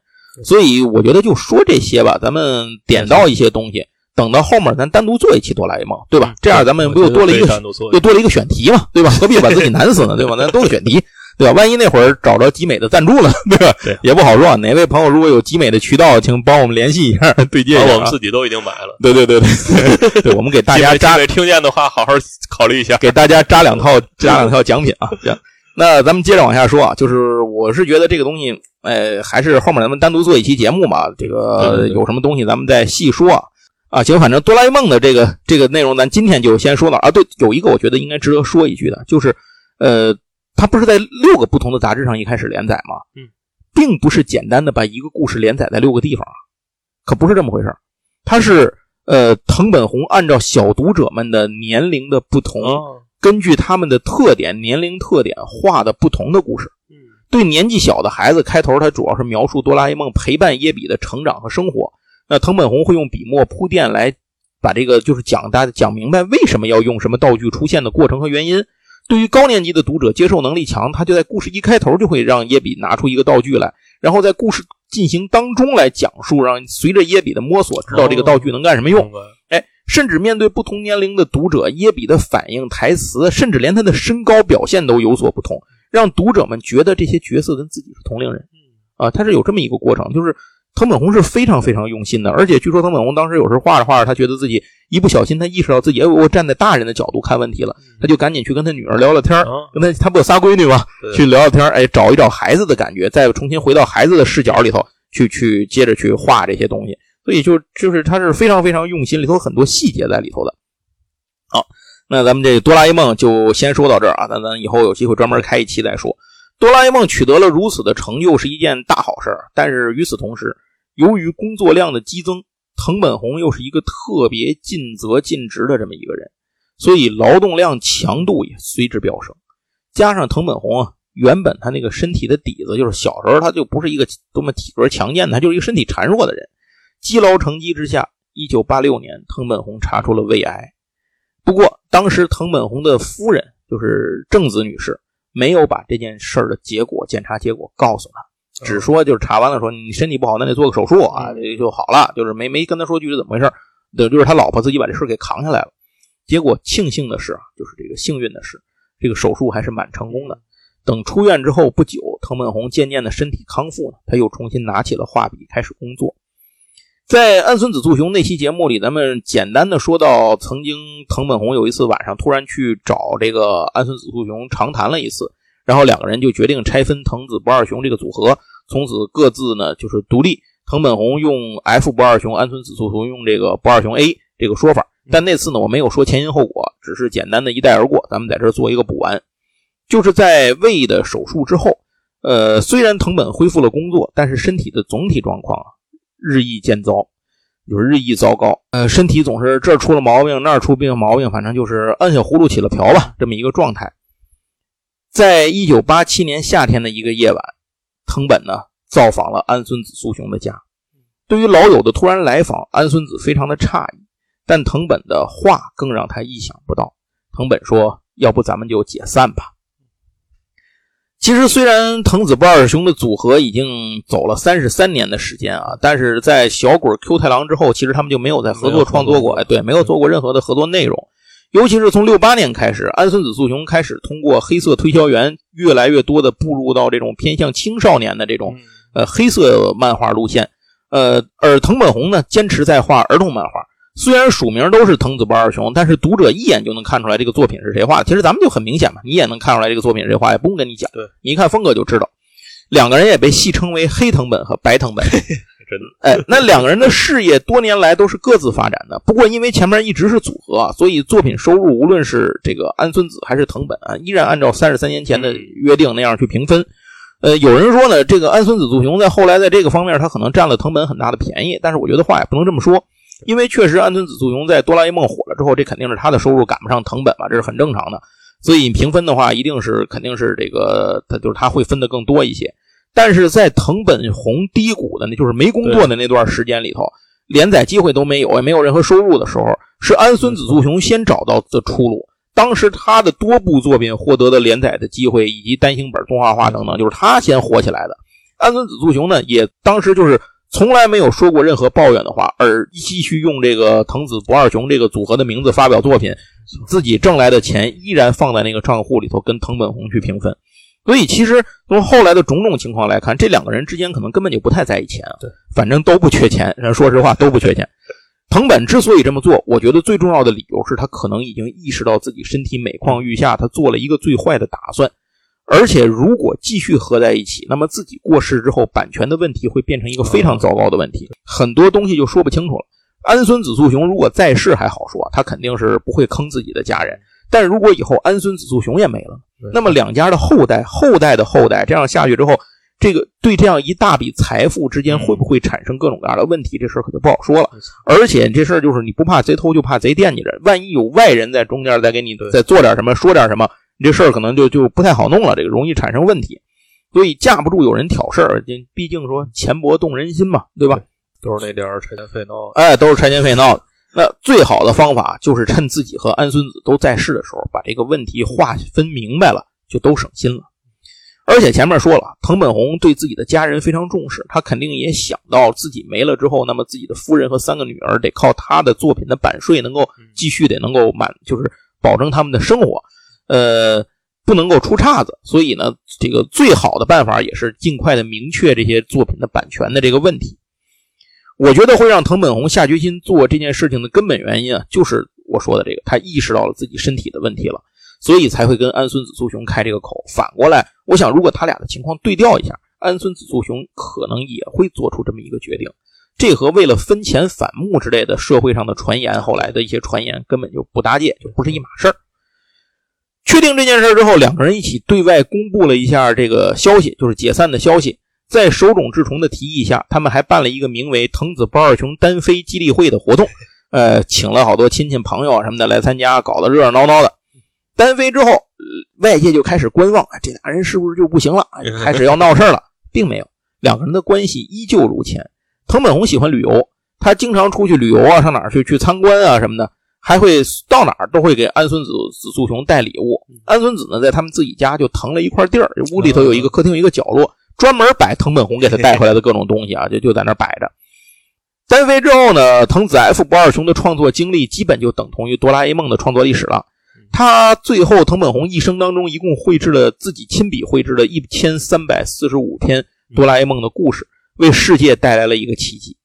所以我觉得就说这些吧，咱们点到一些东西，等到后面咱单独做一期哆啦 A 梦，对吧？这样咱们不又多了一个又多了一个选题嘛，对吧？何必把自己难死呢？对吧？咱多个选题。对吧？万一那会儿找着集美的赞助了，对吧？对，也不好说。哪位朋友如果有集美的渠道，请帮我们联系一下，对接一下。我们自己都已经买了。对对对对，[LAUGHS] 对，我们给大家 [LAUGHS] 扎。听见的话，好好考虑一下，给大家扎两套，扎两套奖品啊。行，那咱们接着往下说啊，就是我是觉得这个东西，呃，还是后面咱们单独做一期节目吧。这个有什么东西咱们再细说啊。啊，行，反正哆啦 A 梦的这个这个内容，咱今天就先说到啊。对，有一个我觉得应该值得说一句的，就是呃。它不是在六个不同的杂志上一开始连载吗？嗯，并不是简单的把一个故事连载在六个地方啊，可不是这么回事它是呃，藤本弘按照小读者们的年龄的不同，根据他们的特点、年龄特点画的不同的故事。嗯，对年纪小的孩子，开头他主要是描述哆啦 A 梦陪伴耶比的成长和生活。那藤本弘会用笔墨铺垫来把这个就是讲大家讲明白为什么要用什么道具出现的过程和原因。对于高年级的读者，接受能力强，他就在故事一开头就会让耶比拿出一个道具来，然后在故事进行当中来讲述，让随着耶比的摸索，知道这个道具能干什么用。哎，甚至面对不同年龄的读者，耶比的反应、台词，甚至连他的身高表现都有所不同，让读者们觉得这些角色跟自己是同龄人。啊，他是有这么一个过程，就是。藤本弘是非常非常用心的，而且据说藤本弘当时有时画着画着，他觉得自己一不小心，他意识到自己哎，我站在大人的角度看问题了，他就赶紧去跟他女儿聊聊天跟他他不有仨闺女吗？去聊聊天哎，找一找孩子的感觉，再重新回到孩子的视角里头去去接着去画这些东西，所以就就是他是非常非常用心，里头很多细节在里头的。好，那咱们这哆啦 A 梦就先说到这儿啊，那咱以后有机会专门开一期再说。哆啦 A 梦取得了如此的成就是一件大好事但是与此同时。由于工作量的激增，藤本弘又是一个特别尽责尽职的这么一个人，所以劳动量强度也随之飙升。加上藤本弘啊，原本他那个身体的底子就是小时候他就不是一个多么体格强健的，他就是一个身体孱弱的人。积劳成疾之下，一九八六年，藤本弘查出了胃癌。不过当时藤本弘的夫人就是正子女士，没有把这件事的结果检查结果告诉他。只说就是查完了，说你身体不好，那得做个手术啊，就好了。就是没没跟他说具体怎么回事，对，就是他老婆自己把这事给扛下来了。结果庆幸的是啊，就是这个幸运的是，这个手术还是蛮成功的。等出院之后不久，藤本弘渐渐的身体康复了，他又重新拿起了画笔开始工作。在安孙子素雄那期节目里，咱们简单的说到，曾经藤本弘有一次晚上突然去找这个安孙子素雄长谈了一次。然后两个人就决定拆分藤子不二雄这个组合，从此各自呢就是独立。藤本弘用 F 不二雄，安村子素雄用这个不二雄 A 这个说法。但那次呢我没有说前因后果，只是简单的一带而过。咱们在这做一个补完，就是在胃的手术之后，呃，虽然藤本恢复了工作，但是身体的总体状况啊日益渐糟，就是日益糟糕。呃，身体总是这儿出了毛病，那儿出病毛病，反正就是按下葫芦起了瓢吧，这么一个状态。在一九八七年夏天的一个夜晚，藤本呢造访了安孙子素雄的家。对于老友的突然来访，安孙子非常的诧异，但藤本的话更让他意想不到。藤本说：“要不咱们就解散吧。”其实，虽然藤子不二雄的组合已经走了三十三年的时间啊，但是在小鬼 Q 太郎之后，其实他们就没有再合作创作过。哎，对，没有做过任何的合作内容。尤其是从六八年开始，安孙子素雄开始通过黑色推销员，越来越多的步入到这种偏向青少年的这种呃黑色漫画路线。呃，而藤本弘呢，坚持在画儿童漫画，虽然署名都是藤子不二雄，但是读者一眼就能看出来这个作品是谁画的。其实咱们就很明显嘛，你也能看出来这个作品是谁画，也不用跟你讲。对，你一看风格就知道。两个人也被戏称为黑藤本和白藤本。[LAUGHS] 真的，哎，那两个人的事业多年来都是各自发展的。不过因为前面一直是组合，所以作品收入无论是这个安孙子还是藤本啊，依然按照三十三年前的约定那样去平分。呃，有人说呢，这个安孙子素雄在后来在这个方面他可能占了藤本很大的便宜，但是我觉得话也不能这么说，因为确实安孙子素雄在哆啦 A 梦火了之后，这肯定是他的收入赶不上藤本嘛，这是很正常的。所以平分的话，一定是肯定是这个他就是他会分的更多一些。但是在藤本弘低谷的，那就是没工作的那段时间里头，连载机会都没有，也没有任何收入的时候，是安孙子素雄先找到的出路。当时他的多部作品获得的连载的机会，以及单行本动画化等等，就是他先火起来的。安孙子素雄呢，也当时就是从来没有说过任何抱怨的话，而继续用这个藤子不二雄这个组合的名字发表作品，自己挣来的钱依然放在那个账户里头，跟藤本弘去平分。所以，其实从后来的种种情况来看，这两个人之间可能根本就不太在意钱啊。对，反正都不缺钱。[LAUGHS] 说实话，都不缺钱。[LAUGHS] 藤本之所以这么做，我觉得最重要的理由是他可能已经意识到自己身体每况愈下，他做了一个最坏的打算。而且，如果继续合在一起，那么自己过世之后，版权的问题会变成一个非常糟糕的问题，很多东西就说不清楚了。安孙子素雄如果在世还好说，他肯定是不会坑自己的家人。但如果以后安孙子素雄也没了，那么两家的后代、后代的后代这样下去之后，这个对这样一大笔财富之间会不会产生各种各样的问题？这事儿可就不好说了。而且这事儿就是你不怕贼偷，就怕贼惦记着。万一有外人在中间再给你再做点什么、说点什么，你这事儿可能就就不太好弄了，这个容易产生问题。所以架不住有人挑事儿，毕竟说钱帛动人心嘛，对吧？都是那点儿拆迁费闹，哎，都是拆迁费闹的。那最好的方法就是趁自己和安孙子都在世的时候，把这个问题划分明白了，就都省心了。而且前面说了，藤本弘对自己的家人非常重视，他肯定也想到自己没了之后，那么自己的夫人和三个女儿得靠他的作品的版税能够继续得能够满，就是保证他们的生活，呃，不能够出岔子。所以呢，这个最好的办法也是尽快的明确这些作品的版权的这个问题。我觉得会让藤本弘下决心做这件事情的根本原因啊，就是我说的这个，他意识到了自己身体的问题了，所以才会跟安孙子素雄开这个口。反过来，我想如果他俩的情况对调一下，安孙子素雄可能也会做出这么一个决定。这和为了分钱反目之类的社会上的传言，后来的一些传言根本就不搭界，就不是一码事儿。确定这件事之后，两个人一起对外公布了一下这个消息，就是解散的消息。在手冢治虫的提议下，他们还办了一个名为“藤子不二雄单飞激励会”的活动，呃，请了好多亲戚朋友啊什么的来参加，搞得热热闹闹的。单飞之后，外界就开始观望，这俩人是不是就不行了？开始要闹事了，并没有，两个人的关系依旧如前。藤本弘喜欢旅游，他经常出去旅游啊，上哪去去参观啊什么的，还会到哪儿都会给安孙子子素雄带礼物。安孙子呢，在他们自己家就腾了一块地儿，屋里头有一个客厅，一个角落。专门摆藤本弘给他带回来的各种东西啊，[LAUGHS] 就就在那摆着。单飞之后呢，藤子 F 不二雄的创作经历基本就等同于哆啦 A 梦的创作历史了。他最后藤本弘一生当中一共绘制了自己亲笔绘制了一千三百四十五篇哆啦 A 梦的故事，为世界带来了一个奇迹。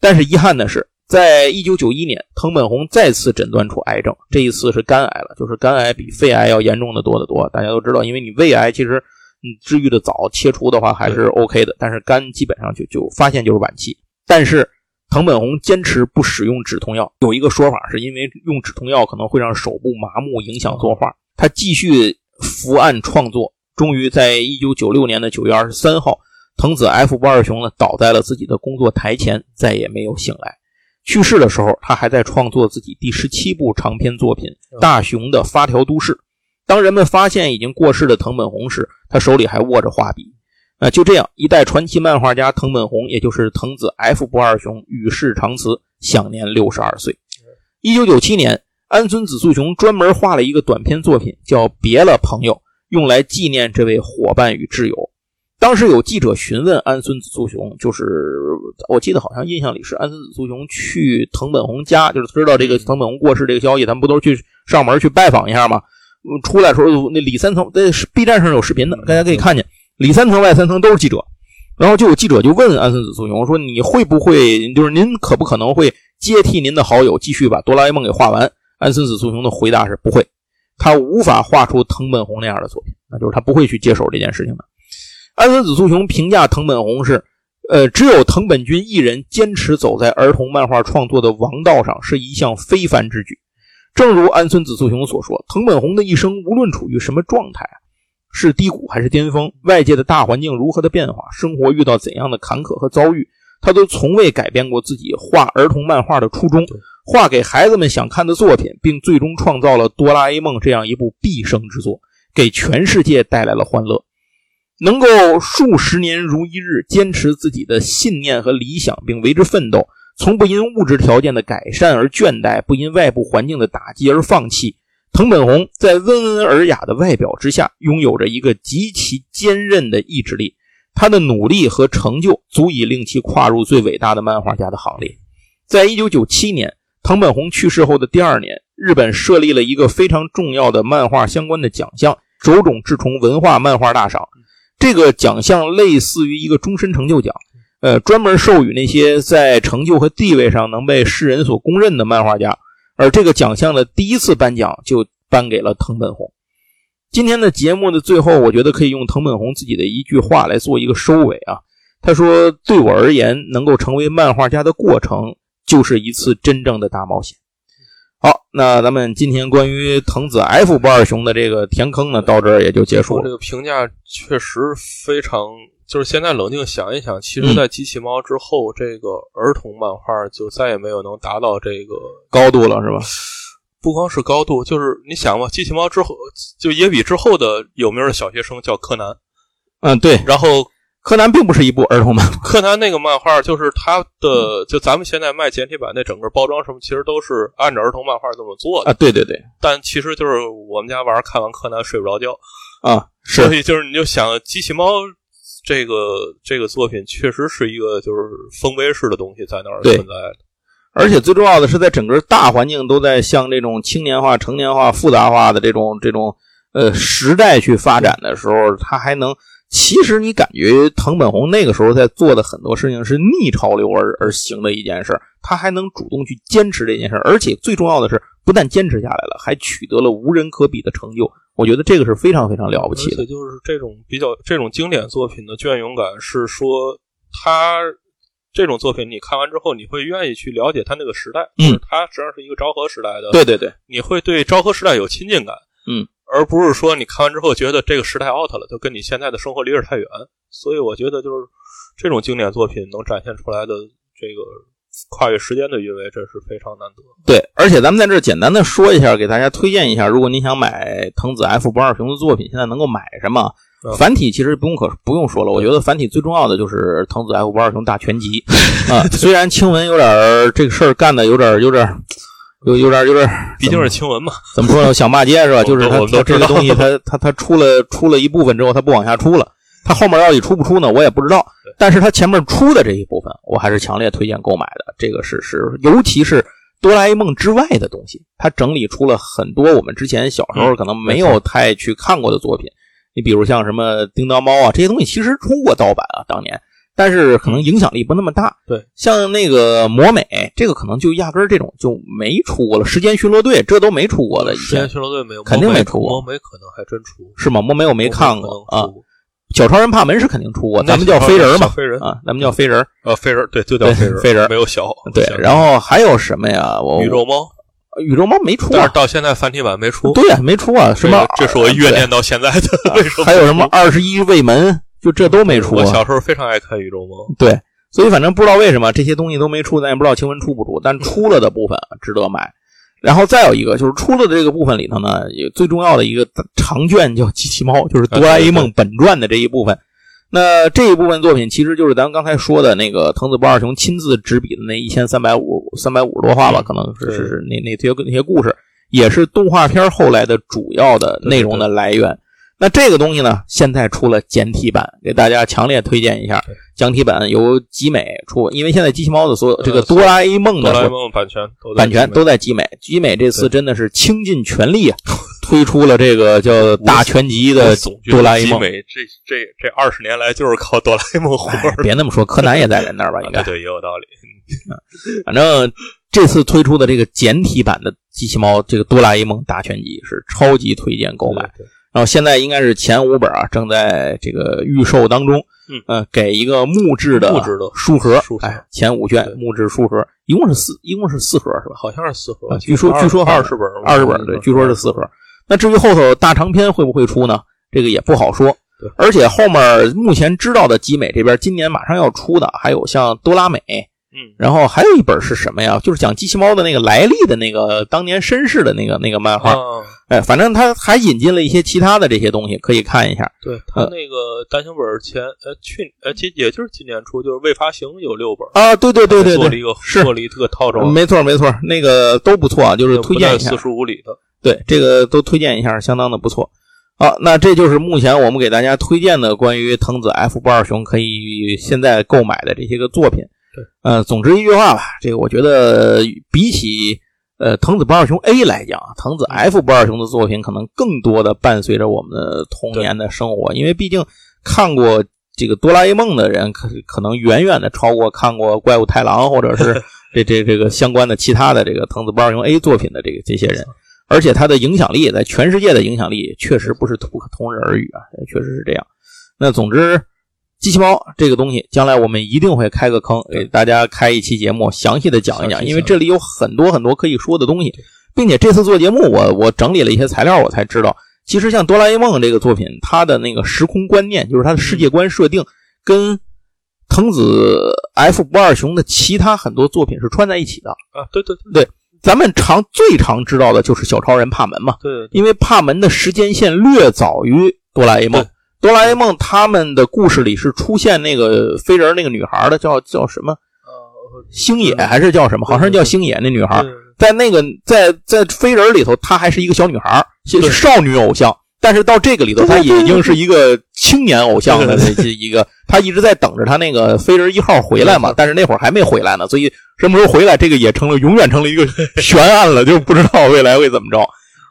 但是遗憾的是，在一九九一年，藤本弘再次诊断出癌症，这一次是肝癌了，就是肝癌比肺癌要严重的多得多。大家都知道，因为你胃癌其实。嗯，治愈的早，切除的话还是 OK 的，但是肝基本上就就发现就是晚期。但是藤本弘坚持不使用止痛药，有一个说法是因为用止痛药可能会让手部麻木，影响作画。他继续伏案创作，终于在一九九六年的九月二十三号，藤子 F 不二雄呢倒在了自己的工作台前，再也没有醒来。去世的时候，他还在创作自己第十七部长篇作品《大雄的发条都市》。当人们发现已经过世的藤本弘时，他手里还握着画笔。啊，就这样，一代传奇漫画家藤本弘，也就是藤子 F 不二雄，与世长辞，享年六十二岁。一九九七年，安孙子素雄专门画了一个短篇作品，叫《别了，朋友》，用来纪念这位伙伴与挚友。当时有记者询问安孙子素雄，就是我记得好像印象里是安孙子素雄去藤本弘家，就是知道这个藤本弘过世这个消息，他们不都去上门去拜访一下吗？出来的时候，那里三层在 B 站上有视频的，大家可以看见里三层外三层都是记者。然后就有记者就问安孙子素雄说：“你会不会，就是您可不可能会接替您的好友，继续把哆啦 A 梦给画完？”安孙子素雄的回答是：“不会，他无法画出藤本弘那样的作品，那就是他不会去接手这件事情的。”安孙子素雄评价藤本弘是：“呃，只有藤本君一人坚持走在儿童漫画创作的王道上，是一项非凡之举。”正如安孙子素雄所说，藤本弘的一生无论处于什么状态，是低谷还是巅峰，外界的大环境如何的变化，生活遇到怎样的坎坷和遭遇，他都从未改变过自己画儿童漫画的初衷，画给孩子们想看的作品，并最终创造了《哆啦 A 梦》这样一部毕生之作，给全世界带来了欢乐。能够数十年如一日坚持自己的信念和理想，并为之奋斗。从不因物质条件的改善而倦怠，不因外部环境的打击而放弃。藤本弘在温文尔雅的外表之下，拥有着一个极其坚韧的意志力。他的努力和成就足以令其跨入最伟大的漫画家的行列。在一九九七年，藤本弘去世后的第二年，日本设立了一个非常重要的漫画相关的奖项——手冢治虫文化漫画大赏。这个奖项类似于一个终身成就奖。呃，专门授予那些在成就和地位上能被世人所公认的漫画家，而这个奖项的第一次颁奖就颁给了藤本弘。今天的节目的最后，我觉得可以用藤本弘自己的一句话来做一个收尾啊。他说：“对我而言，能够成为漫画家的过程，就是一次真正的大冒险。”好，那咱们今天关于藤子 F 不二雄的这个填坑呢，到这儿也就结束了。这个评价确实非常。就是现在冷静想一想，其实，在机器猫之后，这个儿童漫画就再也没有能达到这个高度了，是吧？不光是高度，就是你想吧，机器猫之后，就也比之后的有名的小学生叫柯南。嗯，对。然后柯南并不是一部儿童漫画，柯南那个漫画就是它的，就咱们现在卖简体版那整个包装什么，其实都是按照儿童漫画这么做的啊。对对对。但其实就是我们家娃看完柯南睡不着觉啊，所以就是你就想机器猫。这个这个作品确实是一个就是封碑式的东西在那儿存在的，而且最重要的是，在整个大环境都在向这种青年化、成年化、复杂化的这种这种呃时代去发展的时候，它还能。其实你感觉藤本弘那个时候在做的很多事情是逆潮流而而行的一件事他还能主动去坚持这件事而且最重要的是，不但坚持下来了，还取得了无人可比的成就。我觉得这个是非常非常了不起的。而且就是这种比较这种经典作品的隽永感，是说他这种作品你看完之后，你会愿意去了解他那个时代。嗯，他实际上是一个昭和时代的。对对对，你会对昭和时代有亲近感。嗯。而不是说你看完之后觉得这个时代 out 了，就跟你现在的生活离得太远。所以我觉得就是这种经典作品能展现出来的这个跨越时间的韵味，这是非常难得。对，而且咱们在这简单的说一下，给大家推荐一下，如果您想买藤子 F 不二雄的作品，现在能够买什么？繁体其实不用可不用说了，我觉得繁体最重要的就是藤子 F 不二雄大全集 [LAUGHS] 啊。虽然青文有点这个事儿干的有点有点。有有点有点，毕竟是晴雯嘛。怎么说呢？想骂街是吧？就是 [LAUGHS] 他他这个东西，它它它出了出了一部分之后，它不往下出了。它后面到底出不出呢？我也不知道。但是它前面出的这一部分，我还是强烈推荐购买的。这个是是，尤其是哆啦 A 梦之外的东西，它整理出了很多我们之前小时候可能没有太去看过的作品。你比如像什么叮当猫啊这些东西，其实出过盗版啊，当年。但是可能影响力不那么大。对，像那个魔美，这个可能就压根儿这种就没出过了。时间巡逻队这都没出过的，时间巡逻队没有，肯定没出过。魔美可能还真出，是吗？魔美我没看过啊。小超人帕门是肯定出过，咱们叫飞人嘛，飞人啊，咱们叫飞人。呃，飞人对，就叫飞人，飞人没有小。对，然后还有什么呀？我宇宙猫，宇宙猫没出，但是到现在繁体版没出。对呀，没出啊。什么？这是我怨念到现在的。[LAUGHS] 为什么？还有什么二十一卫门？就这都没出。我小时候非常爱看宇宙梦。对，所以反正不知道为什么这些东西都没出，咱也不知道青文出不出。但出了的部分值得买。然后再有一个就是出了的这个部分里头呢，也最重要的一个长卷叫《机器猫》，就是哆啦 A 梦本传的这一部分。那这一部分作品其实就是咱刚才说的那个藤子不二雄亲自执笔的那一千三百五三百五十多话吧，可能是是是那那些那些故事，也是动画片后来的主要的内容的来源。那这个东西呢，现在出了简体版，给大家强烈推荐一下。简体版由集美出，因为现在机器猫的所有这个哆啦 A 梦的哆啦 A 梦版权版权都在集美。集美这次真的是倾尽全力啊，推出了这个叫大全集的哆啦 A 梦。这这这二十年来就是靠哆啦 A 梦活。别那么说，柯南也在人那儿吧？应该对，也有道理。反正这次推出的这个简体版的机器猫，这个哆啦 A 梦大全集是超级推荐购买。然后现在应该是前五本啊，正在这个预售当中。嗯，给一个木质的木质的书盒，哎，前五卷木质书盒，一共是四，一共是四盒是吧？好像是四盒。据说据说二十本，二十本对，据说是四盒。那至于后头大长篇会不会出呢？这个也不好说。而且后面目前知道的集美这边今年马上要出的，还有像多拉美。嗯，然后还有一本是什么呀？就是讲机器猫的那个来历的那个当年绅士的那个那个漫画。哎，反正他还引进了一些其他的这些东西，可以看一下。对他那个单行本前呃去呃今也就是今年出，就是未发行有六本啊。对对对对对，做了一个是做了一个套装。没错没错，那个都不错啊，就是推荐一下。四书五里的，对这个都推荐一下，相当的不错。好，那这就是目前我们给大家推荐的关于藤子 F 不二雄可以现在购买的这些个作品。对，呃，总之一句话吧，这个我觉得比起呃藤子不二雄 A 来讲，藤子 F 不二雄的作品可能更多的伴随着我们的童年的生活，因为毕竟看过这个哆啦 A 梦的人，可可能远远的超过看过怪物太郎或者是 [LAUGHS] 这这这个相关的其他的这个藤子不二雄 A 作品的这个这些人，而且他的影响力在全世界的影响力确实不是不可同日而语啊，确实是这样。那总之。机器猫这个东西，将来我们一定会开个坑，给大家开一期节目，详细的讲一讲，因为这里有很多很多可以说的东西，并且这次做节目，我我整理了一些材料，我才知道，其实像哆啦 A 梦这个作品，它的那个时空观念，就是它的世界观设定，跟藤子 F 不二雄的其他很多作品是串在一起的。啊。对对对，咱们常最常知道的就是小超人帕门嘛，对，因为帕门的时间线略早于哆啦 A 梦。哆啦 A 梦他们的故事里是出现那个飞人那个女孩的，叫叫什么？呃，星野还是叫什么？好像叫星野那女孩，在那个在在飞人里头，她还是一个小女孩，少女偶像。但是到这个里头，她已经是一个青年偶像的这一个，她一直在等着她那个飞人一号回来嘛。但是那会儿还没回来呢，所以什么时候回来，这个也成了永远成了一个悬案了，就不知道未来会怎么着。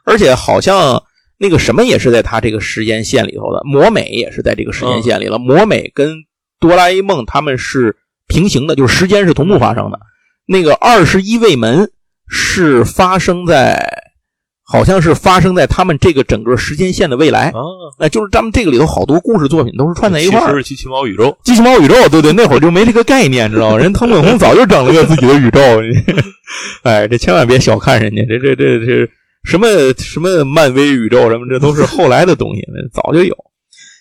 而且好像。那个什么也是在他这个时间线里头的，魔美也是在这个时间线里了。魔美跟哆啦 A 梦他们是平行的，就是时间是同步发生的。那个二十一位门是发生在，好像是发生在他们这个整个时间线的未来。啊，就是他们这个里头好多故事作品都是串在一块儿。是机器猫宇宙，机器猫宇宙，对对，那会儿就没这个概念，知道吗？[LAUGHS] 人藤本弘早就整了个自己的宇宙。[LAUGHS] 哎，这千万别小看人家，这这这这。什么什么漫威宇宙什么，这都是后来的东西，早就有。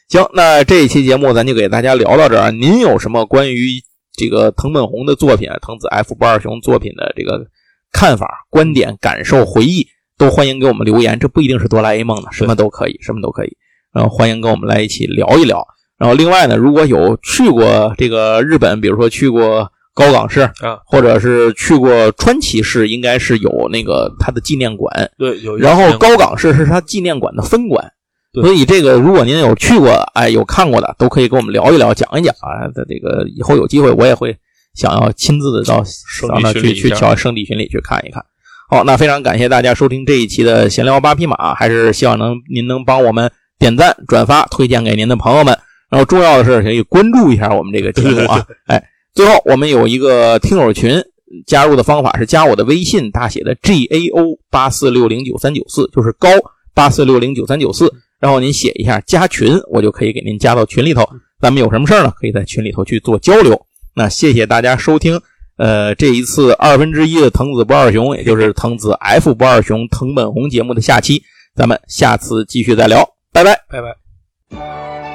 行，那这一期节目咱就给大家聊到这儿。您有什么关于这个藤本弘的作品、藤子 F 不二雄作品的这个看法、观点、感受、回忆，都欢迎给我们留言。这不一定是哆啦 A 梦的，什么都可以，什么都可以。然后欢迎跟我们来一起聊一聊。然后另外呢，如果有去过这个日本，比如说去过。高冈市啊，或者是去过川崎市，应该是有那个他的纪念馆。对，有。然后高冈市是他纪念馆的分馆，所以这个如果您有去过，哎，有看过的，都可以跟我们聊一聊，讲一讲啊。在这个以后有机会，我也会想要亲自的到到那去去瞧圣地巡礼去看一看。好，那非常感谢大家收听这一期的闲聊八匹马，还是希望能您能帮我们点赞、转发、推荐给您的朋友们。然后重要的是可以关注一下我们这个节目啊，[LAUGHS] 哎。最后，我们有一个听友群，加入的方法是加我的微信，大写的 G A O 八四六零九三九四，就是高八四六零九三九四。然后您写一下加群，我就可以给您加到群里头。咱们有什么事儿呢？可以在群里头去做交流。那谢谢大家收听，呃，这一次二分之一的藤子不二雄，也就是藤子 F 不二雄藤本弘节目的下期，咱们下次继续再聊，拜拜，拜拜。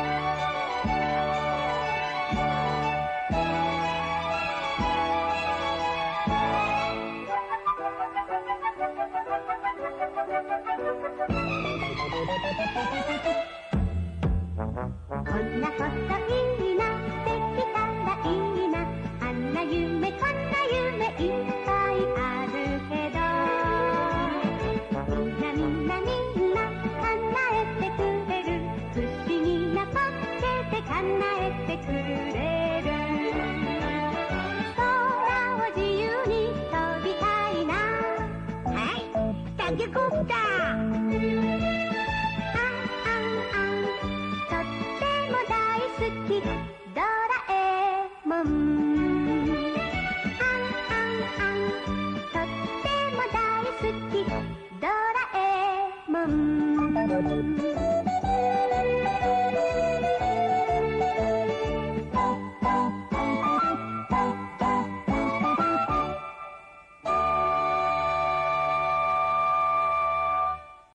考？